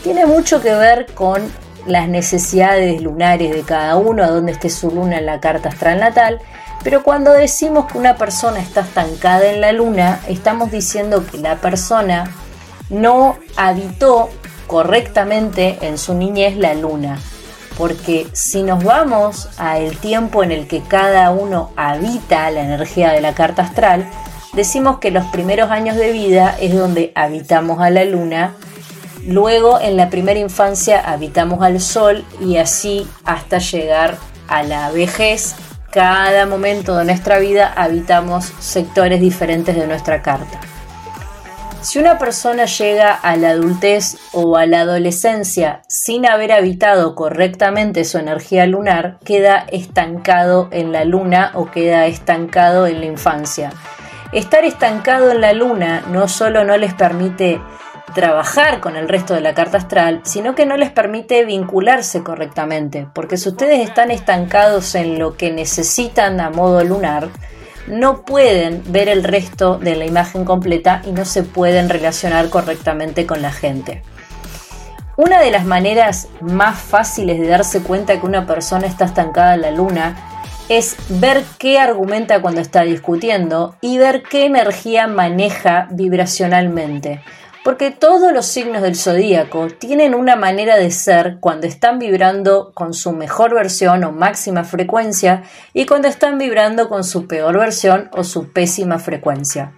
Tiene mucho que ver con las necesidades lunares de cada uno, a dónde esté su luna en la carta astral natal, pero cuando decimos que una persona está estancada en la luna, estamos diciendo que la persona no habitó correctamente en su niñez la luna. Porque si nos vamos al tiempo en el que cada uno habita la energía de la carta astral, decimos que los primeros años de vida es donde habitamos a la luna, luego en la primera infancia habitamos al sol y así hasta llegar a la vejez cada momento de nuestra vida habitamos sectores diferentes de nuestra carta. Si una persona llega a la adultez o a la adolescencia sin haber habitado correctamente su energía lunar, queda estancado en la luna o queda estancado en la infancia. Estar estancado en la luna no solo no les permite trabajar con el resto de la carta astral, sino que no les permite vincularse correctamente, porque si ustedes están estancados en lo que necesitan a modo lunar, no pueden ver el resto de la imagen completa y no se pueden relacionar correctamente con la gente. Una de las maneras más fáciles de darse cuenta que una persona está estancada en la luna es ver qué argumenta cuando está discutiendo y ver qué energía maneja vibracionalmente porque todos los signos del zodíaco tienen una manera de ser cuando están vibrando con su mejor versión o máxima frecuencia y cuando están vibrando con su peor versión o su pésima frecuencia.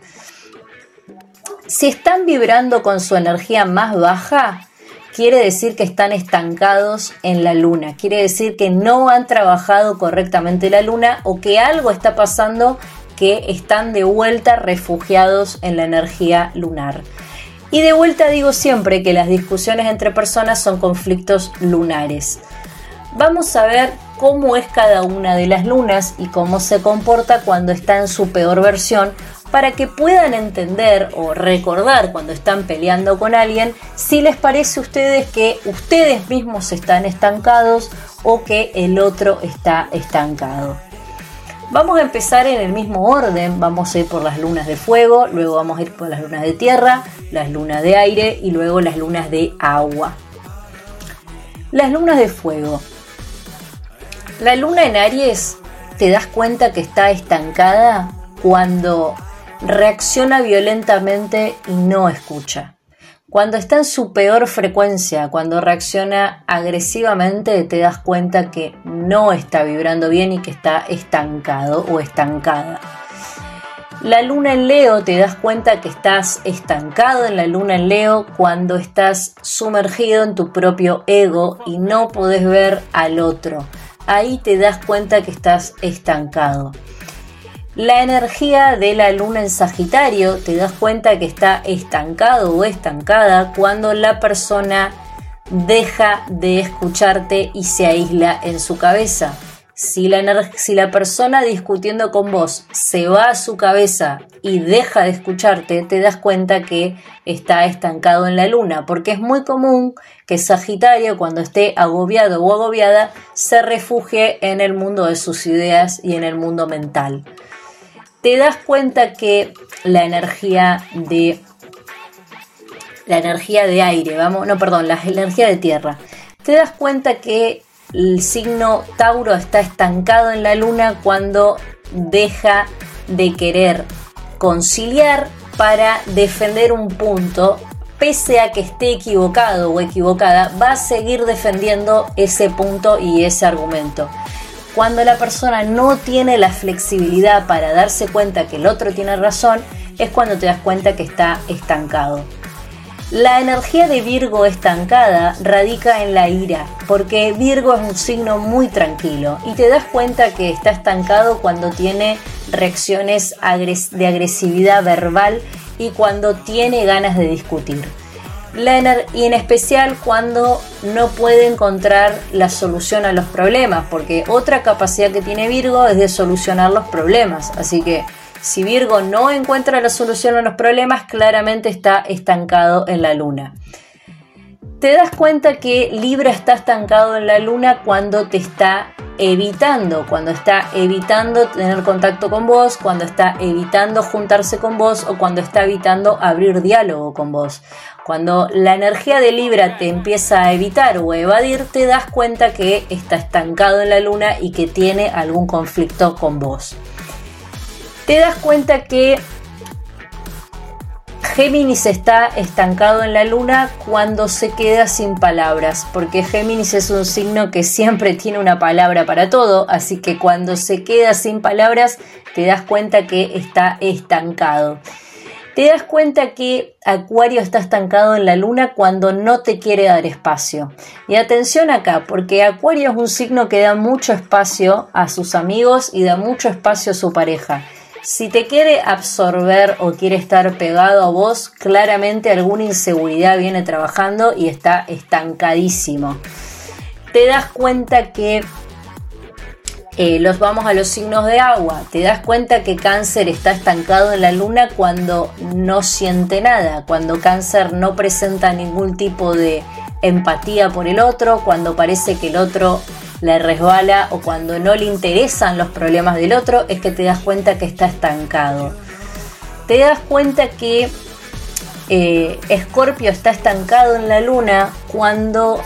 Si están vibrando con su energía más baja, quiere decir que están estancados en la luna, quiere decir que no han trabajado correctamente la luna o que algo está pasando que están de vuelta refugiados en la energía lunar. Y de vuelta digo siempre que las discusiones entre personas son conflictos lunares. Vamos a ver cómo es cada una de las lunas y cómo se comporta cuando está en su peor versión para que puedan entender o recordar cuando están peleando con alguien si les parece a ustedes que ustedes mismos están estancados o que el otro está estancado. Vamos a empezar en el mismo orden, vamos a ir por las lunas de fuego, luego vamos a ir por las lunas de tierra, las lunas de aire y luego las lunas de agua. Las lunas de fuego. La luna en Aries te das cuenta que está estancada cuando reacciona violentamente y no escucha. Cuando está en su peor frecuencia, cuando reacciona agresivamente, te das cuenta que no está vibrando bien y que está estancado o estancada. La luna en Leo te das cuenta que estás estancado en la luna en Leo cuando estás sumergido en tu propio ego y no podés ver al otro. Ahí te das cuenta que estás estancado. La energía de la luna en Sagitario te das cuenta que está estancado o estancada cuando la persona deja de escucharte y se aísla en su cabeza. Si la, si la persona discutiendo con vos se va a su cabeza y deja de escucharte, te das cuenta que está estancado en la luna, porque es muy común que Sagitario, cuando esté agobiado o agobiada, se refugie en el mundo de sus ideas y en el mundo mental te das cuenta que la energía de la energía de aire, vamos, no, perdón, la energía de tierra. Te das cuenta que el signo Tauro está estancado en la luna cuando deja de querer conciliar para defender un punto, pese a que esté equivocado o equivocada, va a seguir defendiendo ese punto y ese argumento. Cuando la persona no tiene la flexibilidad para darse cuenta que el otro tiene razón, es cuando te das cuenta que está estancado. La energía de Virgo estancada radica en la ira, porque Virgo es un signo muy tranquilo y te das cuenta que está estancado cuando tiene reacciones de agresividad verbal y cuando tiene ganas de discutir y en especial cuando no puede encontrar la solución a los problemas, porque otra capacidad que tiene Virgo es de solucionar los problemas. Así que si Virgo no encuentra la solución a los problemas, claramente está estancado en la luna. Te das cuenta que Libra está estancado en la luna cuando te está evitando, cuando está evitando tener contacto con vos, cuando está evitando juntarse con vos o cuando está evitando abrir diálogo con vos. Cuando la energía de Libra te empieza a evitar o evadir, te das cuenta que está estancado en la luna y que tiene algún conflicto con vos. Te das cuenta que Géminis está estancado en la luna cuando se queda sin palabras, porque Géminis es un signo que siempre tiene una palabra para todo, así que cuando se queda sin palabras te das cuenta que está estancado te das cuenta que Acuario está estancado en la luna cuando no te quiere dar espacio. Y atención acá, porque Acuario es un signo que da mucho espacio a sus amigos y da mucho espacio a su pareja. Si te quiere absorber o quiere estar pegado a vos, claramente alguna inseguridad viene trabajando y está estancadísimo. Te das cuenta que eh, los vamos a los signos de agua. Te das cuenta que cáncer está estancado en la luna cuando no siente nada, cuando cáncer no presenta ningún tipo de empatía por el otro, cuando parece que el otro le resbala o cuando no le interesan los problemas del otro, es que te das cuenta que está estancado. Te das cuenta que eh, Escorpio está estancado en la luna cuando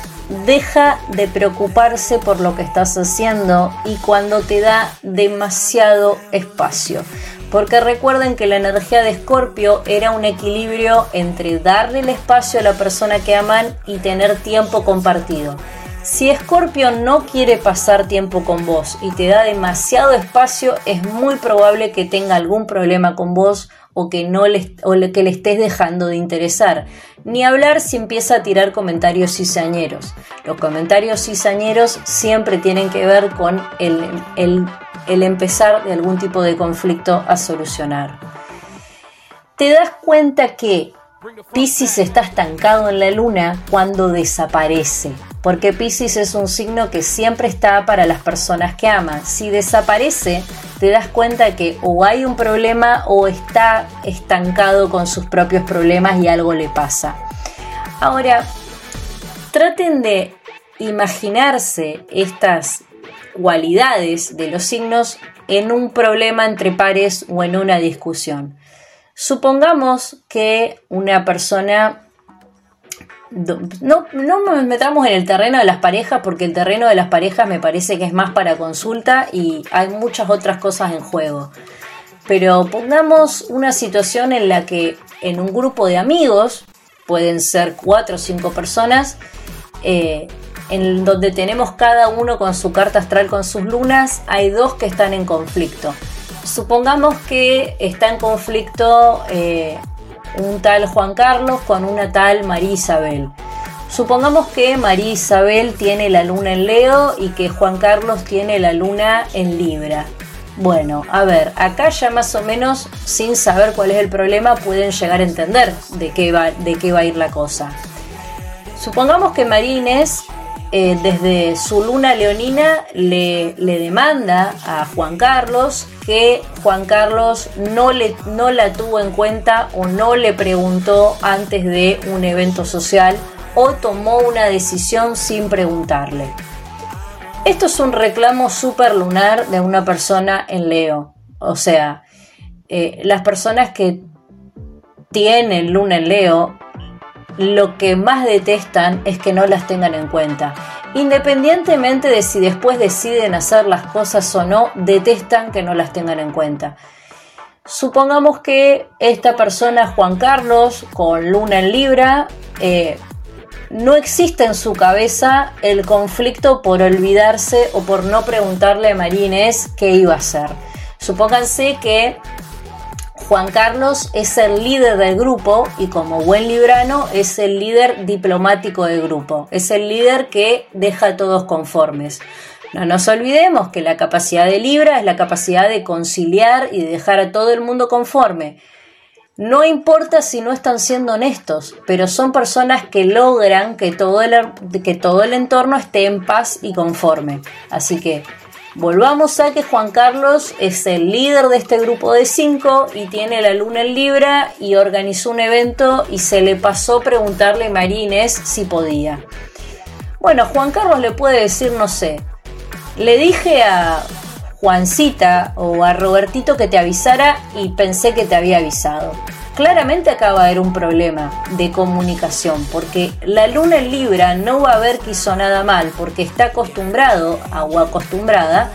deja de preocuparse por lo que estás haciendo y cuando te da demasiado espacio. Porque recuerden que la energía de Escorpio era un equilibrio entre darle el espacio a la persona que aman y tener tiempo compartido. Si Escorpio no quiere pasar tiempo con vos y te da demasiado espacio, es muy probable que tenga algún problema con vos o que, no le, o que le estés dejando de interesar. Ni hablar si empieza a tirar comentarios cizañeros. Los comentarios cizañeros siempre tienen que ver con el, el empezar de algún tipo de conflicto a solucionar. Te das cuenta que Pisces está estancado en la luna cuando desaparece, porque Pisces es un signo que siempre está para las personas que aman. Si desaparece, te das cuenta que o hay un problema o está estancado con sus propios problemas y algo le pasa. Ahora, traten de imaginarse estas cualidades de los signos en un problema entre pares o en una discusión. Supongamos que una persona no, no metamos en el terreno de las parejas porque el terreno de las parejas me parece que es más para consulta y hay muchas otras cosas en juego. Pero pongamos una situación en la que en un grupo de amigos, pueden ser cuatro o cinco personas, eh, en donde tenemos cada uno con su carta astral con sus lunas, hay dos que están en conflicto. Supongamos que está en conflicto eh, un tal Juan Carlos con una tal María Isabel. Supongamos que María Isabel tiene la luna en Leo y que Juan Carlos tiene la luna en Libra. Bueno, a ver, acá ya más o menos, sin saber cuál es el problema, pueden llegar a entender de qué va, de qué va a ir la cosa. Supongamos que María eh, desde su luna leonina, le, le, demanda a Juan Carlos que Juan Carlos no, le, no la tuvo en cuenta o no le preguntó antes de un evento social o tomó una decisión sin preguntarle. Esto es un reclamo super lunar de una persona en Leo. O sea, eh, las personas que tienen luna en Leo, lo que más detestan es que no las tengan en cuenta. Independientemente de si después deciden hacer las cosas o no, detestan que no las tengan en cuenta. Supongamos que esta persona, Juan Carlos, con luna en Libra, eh, no existe en su cabeza el conflicto por olvidarse o por no preguntarle a Marines qué iba a hacer. Supónganse que Juan Carlos es el líder del grupo y como buen librano es el líder diplomático del grupo, es el líder que deja a todos conformes. No nos olvidemos que la capacidad de Libra es la capacidad de conciliar y de dejar a todo el mundo conforme. No importa si no están siendo honestos, pero son personas que logran que todo el, que todo el entorno esté en paz y conforme. Así que volvamos a que Juan Carlos es el líder de este grupo de cinco y tiene la luna en Libra y organizó un evento y se le pasó preguntarle a Marines si podía. Bueno, Juan Carlos le puede decir, no sé, le dije a Juancita o a Robertito que te avisara y pensé que te había avisado. Claramente acá va a haber un problema de comunicación, porque la luna en Libra no va a ver que hizo nada mal, porque está acostumbrado o acostumbrada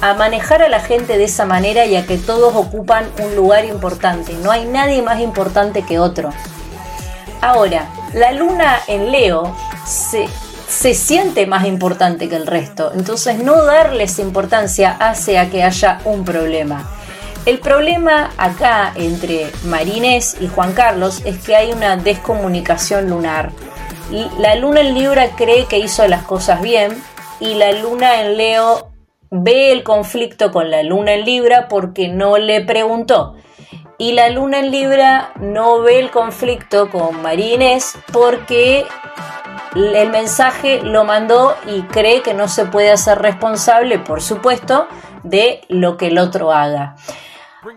a manejar a la gente de esa manera y a que todos ocupan un lugar importante. No hay nadie más importante que otro. Ahora, la luna en Leo se, se siente más importante que el resto. Entonces no darles importancia hace a que haya un problema. El problema acá entre Marines y Juan Carlos es que hay una descomunicación lunar. La luna en Libra cree que hizo las cosas bien y la luna en Leo ve el conflicto con la luna en Libra porque no le preguntó. Y la luna en Libra no ve el conflicto con Marines porque el mensaje lo mandó y cree que no se puede hacer responsable, por supuesto, de lo que el otro haga.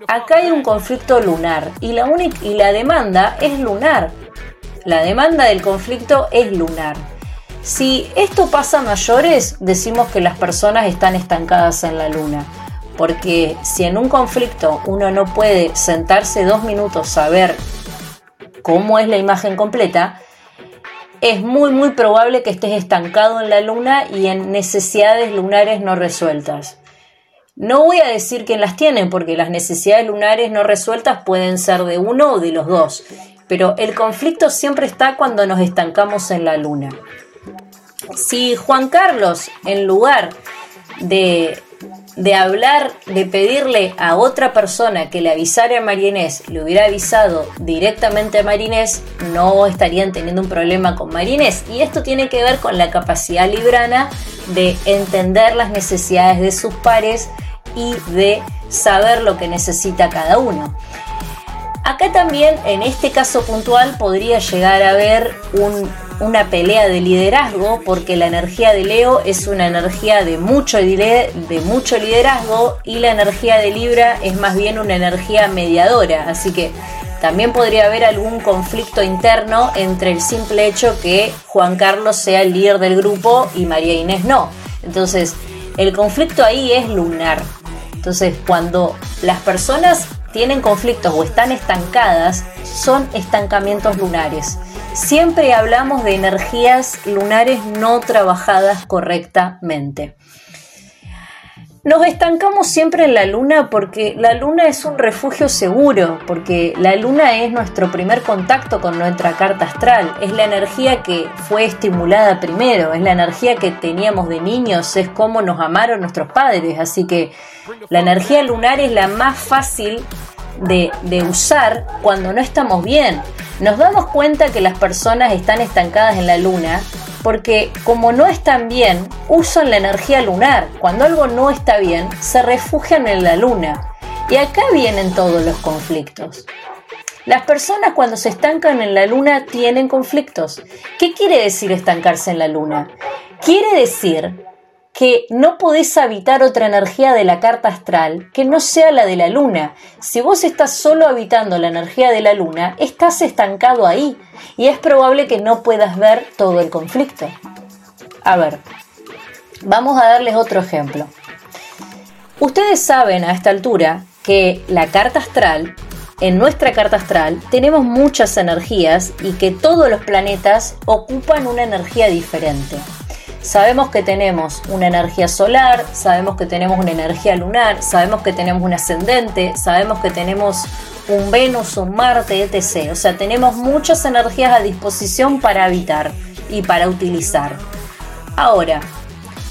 Acá hay un conflicto lunar y la, y la demanda es lunar. La demanda del conflicto es lunar. Si esto pasa a mayores, decimos que las personas están estancadas en la luna. Porque si en un conflicto uno no puede sentarse dos minutos a ver cómo es la imagen completa, es muy muy probable que estés estancado en la luna y en necesidades lunares no resueltas. No voy a decir quién las tienen porque las necesidades lunares no resueltas pueden ser de uno o de los dos, pero el conflicto siempre está cuando nos estancamos en la luna. Si Juan Carlos, en lugar de de hablar, de pedirle a otra persona que le avisara a Marinés, le hubiera avisado directamente a Marinés, no estarían teniendo un problema con Marinés. Y esto tiene que ver con la capacidad librana de entender las necesidades de sus pares y de saber lo que necesita cada uno. Acá también, en este caso puntual, podría llegar a haber un una pelea de liderazgo, porque la energía de Leo es una energía de mucho, de mucho liderazgo y la energía de Libra es más bien una energía mediadora. Así que también podría haber algún conflicto interno entre el simple hecho que Juan Carlos sea el líder del grupo y María Inés no. Entonces, el conflicto ahí es lunar. Entonces, cuando las personas tienen conflictos o están estancadas, son estancamientos lunares. Siempre hablamos de energías lunares no trabajadas correctamente. Nos estancamos siempre en la luna porque la luna es un refugio seguro, porque la luna es nuestro primer contacto con nuestra carta astral, es la energía que fue estimulada primero, es la energía que teníamos de niños, es como nos amaron nuestros padres, así que la energía lunar es la más fácil de, usar cuando no estamos bien. Nos damos cuenta que las personas están estancadas en la luna porque como no están bien, usan la energía lunar. Cuando algo no está bien, se refugian en la luna. Y acá vienen todos los conflictos. Las personas cuando se estancan en la luna tienen conflictos. ¿Qué quiere decir estancarse en la luna? Quiere decir que no podés habitar otra energía de la carta astral que no sea la de la luna. Si vos estás solo habitando la energía de la luna, estás estancado ahí y es probable que no puedas ver todo el conflicto. A ver, vamos a darles otro ejemplo. Ustedes saben a esta altura que la carta astral, en nuestra carta astral, tenemos muchas energías y que todos los planetas ocupan una energía diferente. Sabemos que tenemos una energía solar, sabemos que tenemos una energía lunar, sabemos que tenemos un ascendente, sabemos que tenemos un Venus, un Marte, etc. O sea, tenemos muchas energías a disposición para habitar y para utilizar. Ahora,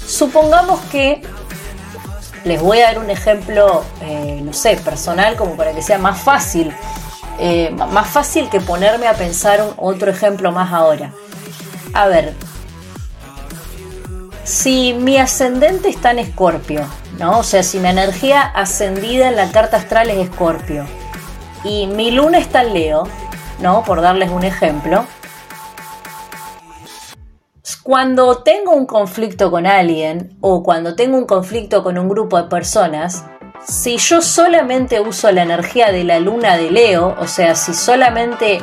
supongamos que les voy a dar un ejemplo, eh, no sé, personal, como para que sea más fácil, eh, más fácil que ponerme a pensar un, otro ejemplo más ahora. A ver, si mi ascendente está en Escorpio, ¿no? O sea, si mi energía ascendida en la carta astral es Escorpio y mi luna está en Leo, ¿no? Por darles un ejemplo. Cuando tengo un conflicto con alguien o cuando tengo un conflicto con un grupo de personas, si yo solamente uso la energía de la luna de Leo, o sea, si solamente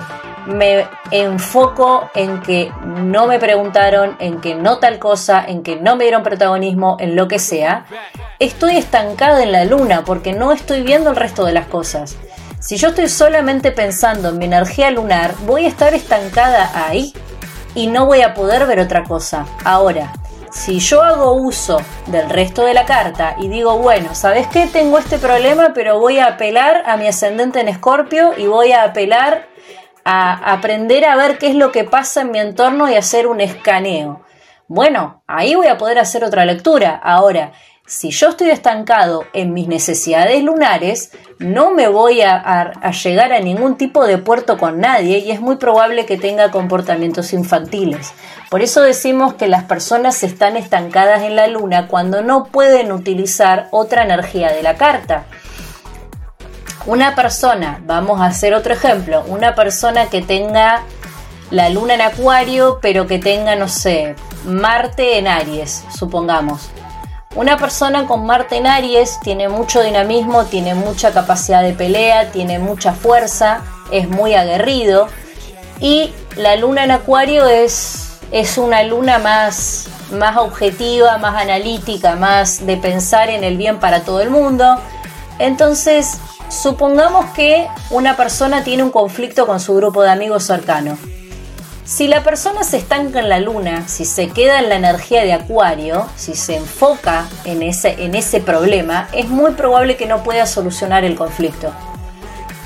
me enfoco en que no me preguntaron, en que no tal cosa, en que no me dieron protagonismo, en lo que sea, estoy estancada en la luna porque no estoy viendo el resto de las cosas. Si yo estoy solamente pensando en mi energía lunar, voy a estar estancada ahí y no voy a poder ver otra cosa. Ahora, si yo hago uso del resto de la carta y digo, bueno, ¿sabes qué? Tengo este problema, pero voy a apelar a mi ascendente en Escorpio y voy a apelar a aprender a ver qué es lo que pasa en mi entorno y hacer un escaneo. Bueno, ahí voy a poder hacer otra lectura. Ahora, si yo estoy estancado en mis necesidades lunares, no me voy a, llegar a ningún tipo de puerto con nadie y es muy probable que tenga comportamientos infantiles. Por eso decimos que las personas están estancadas en la luna cuando no pueden utilizar otra energía de la carta. Una persona, vamos a hacer otro ejemplo, una persona que tenga la luna en acuario, pero que tenga, no sé, Marte en Aries, supongamos. Una persona con Marte en Aries tiene mucho dinamismo, tiene mucha capacidad de pelea, tiene mucha fuerza, es muy aguerrido. Y la luna en acuario es, es una luna más, más objetiva, más analítica, más de pensar en el bien para todo el mundo. Entonces, Supongamos que una persona tiene un conflicto con su grupo de amigos cercano. Si la persona se estanca en la luna, si se queda en la energía de Acuario, si se enfoca en ese, en ese problema, es muy probable que no pueda solucionar el conflicto.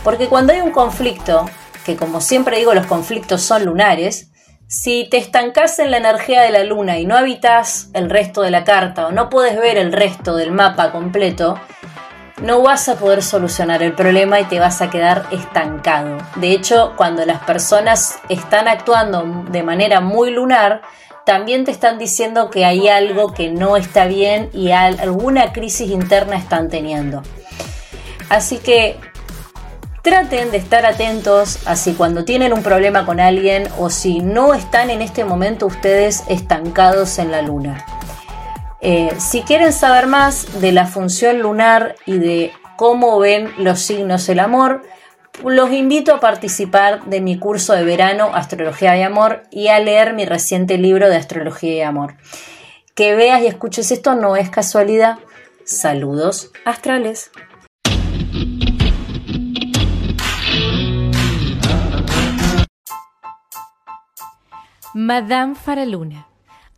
Porque cuando hay un conflicto, que como siempre digo los conflictos son lunares, si te estancas en la energía de la luna y no habitas el resto de la carta o no puedes ver el resto del mapa completo, no vas a poder solucionar el problema y te vas a quedar estancado. De hecho, cuando las personas están actuando de manera muy lunar, también te están diciendo que hay algo que no está bien y alguna crisis interna están teniendo. Así que traten de estar atentos a si cuando tienen un problema con alguien o si no están en este momento ustedes estancados en la luna. Eh, si quieren saber más de la función lunar y de cómo ven los signos el amor, los invito a participar de mi curso de verano Astrología y Amor y a leer mi reciente libro de Astrología y Amor. Que veas y escuches esto no es casualidad, Saludos astrales. Madame Faraluna.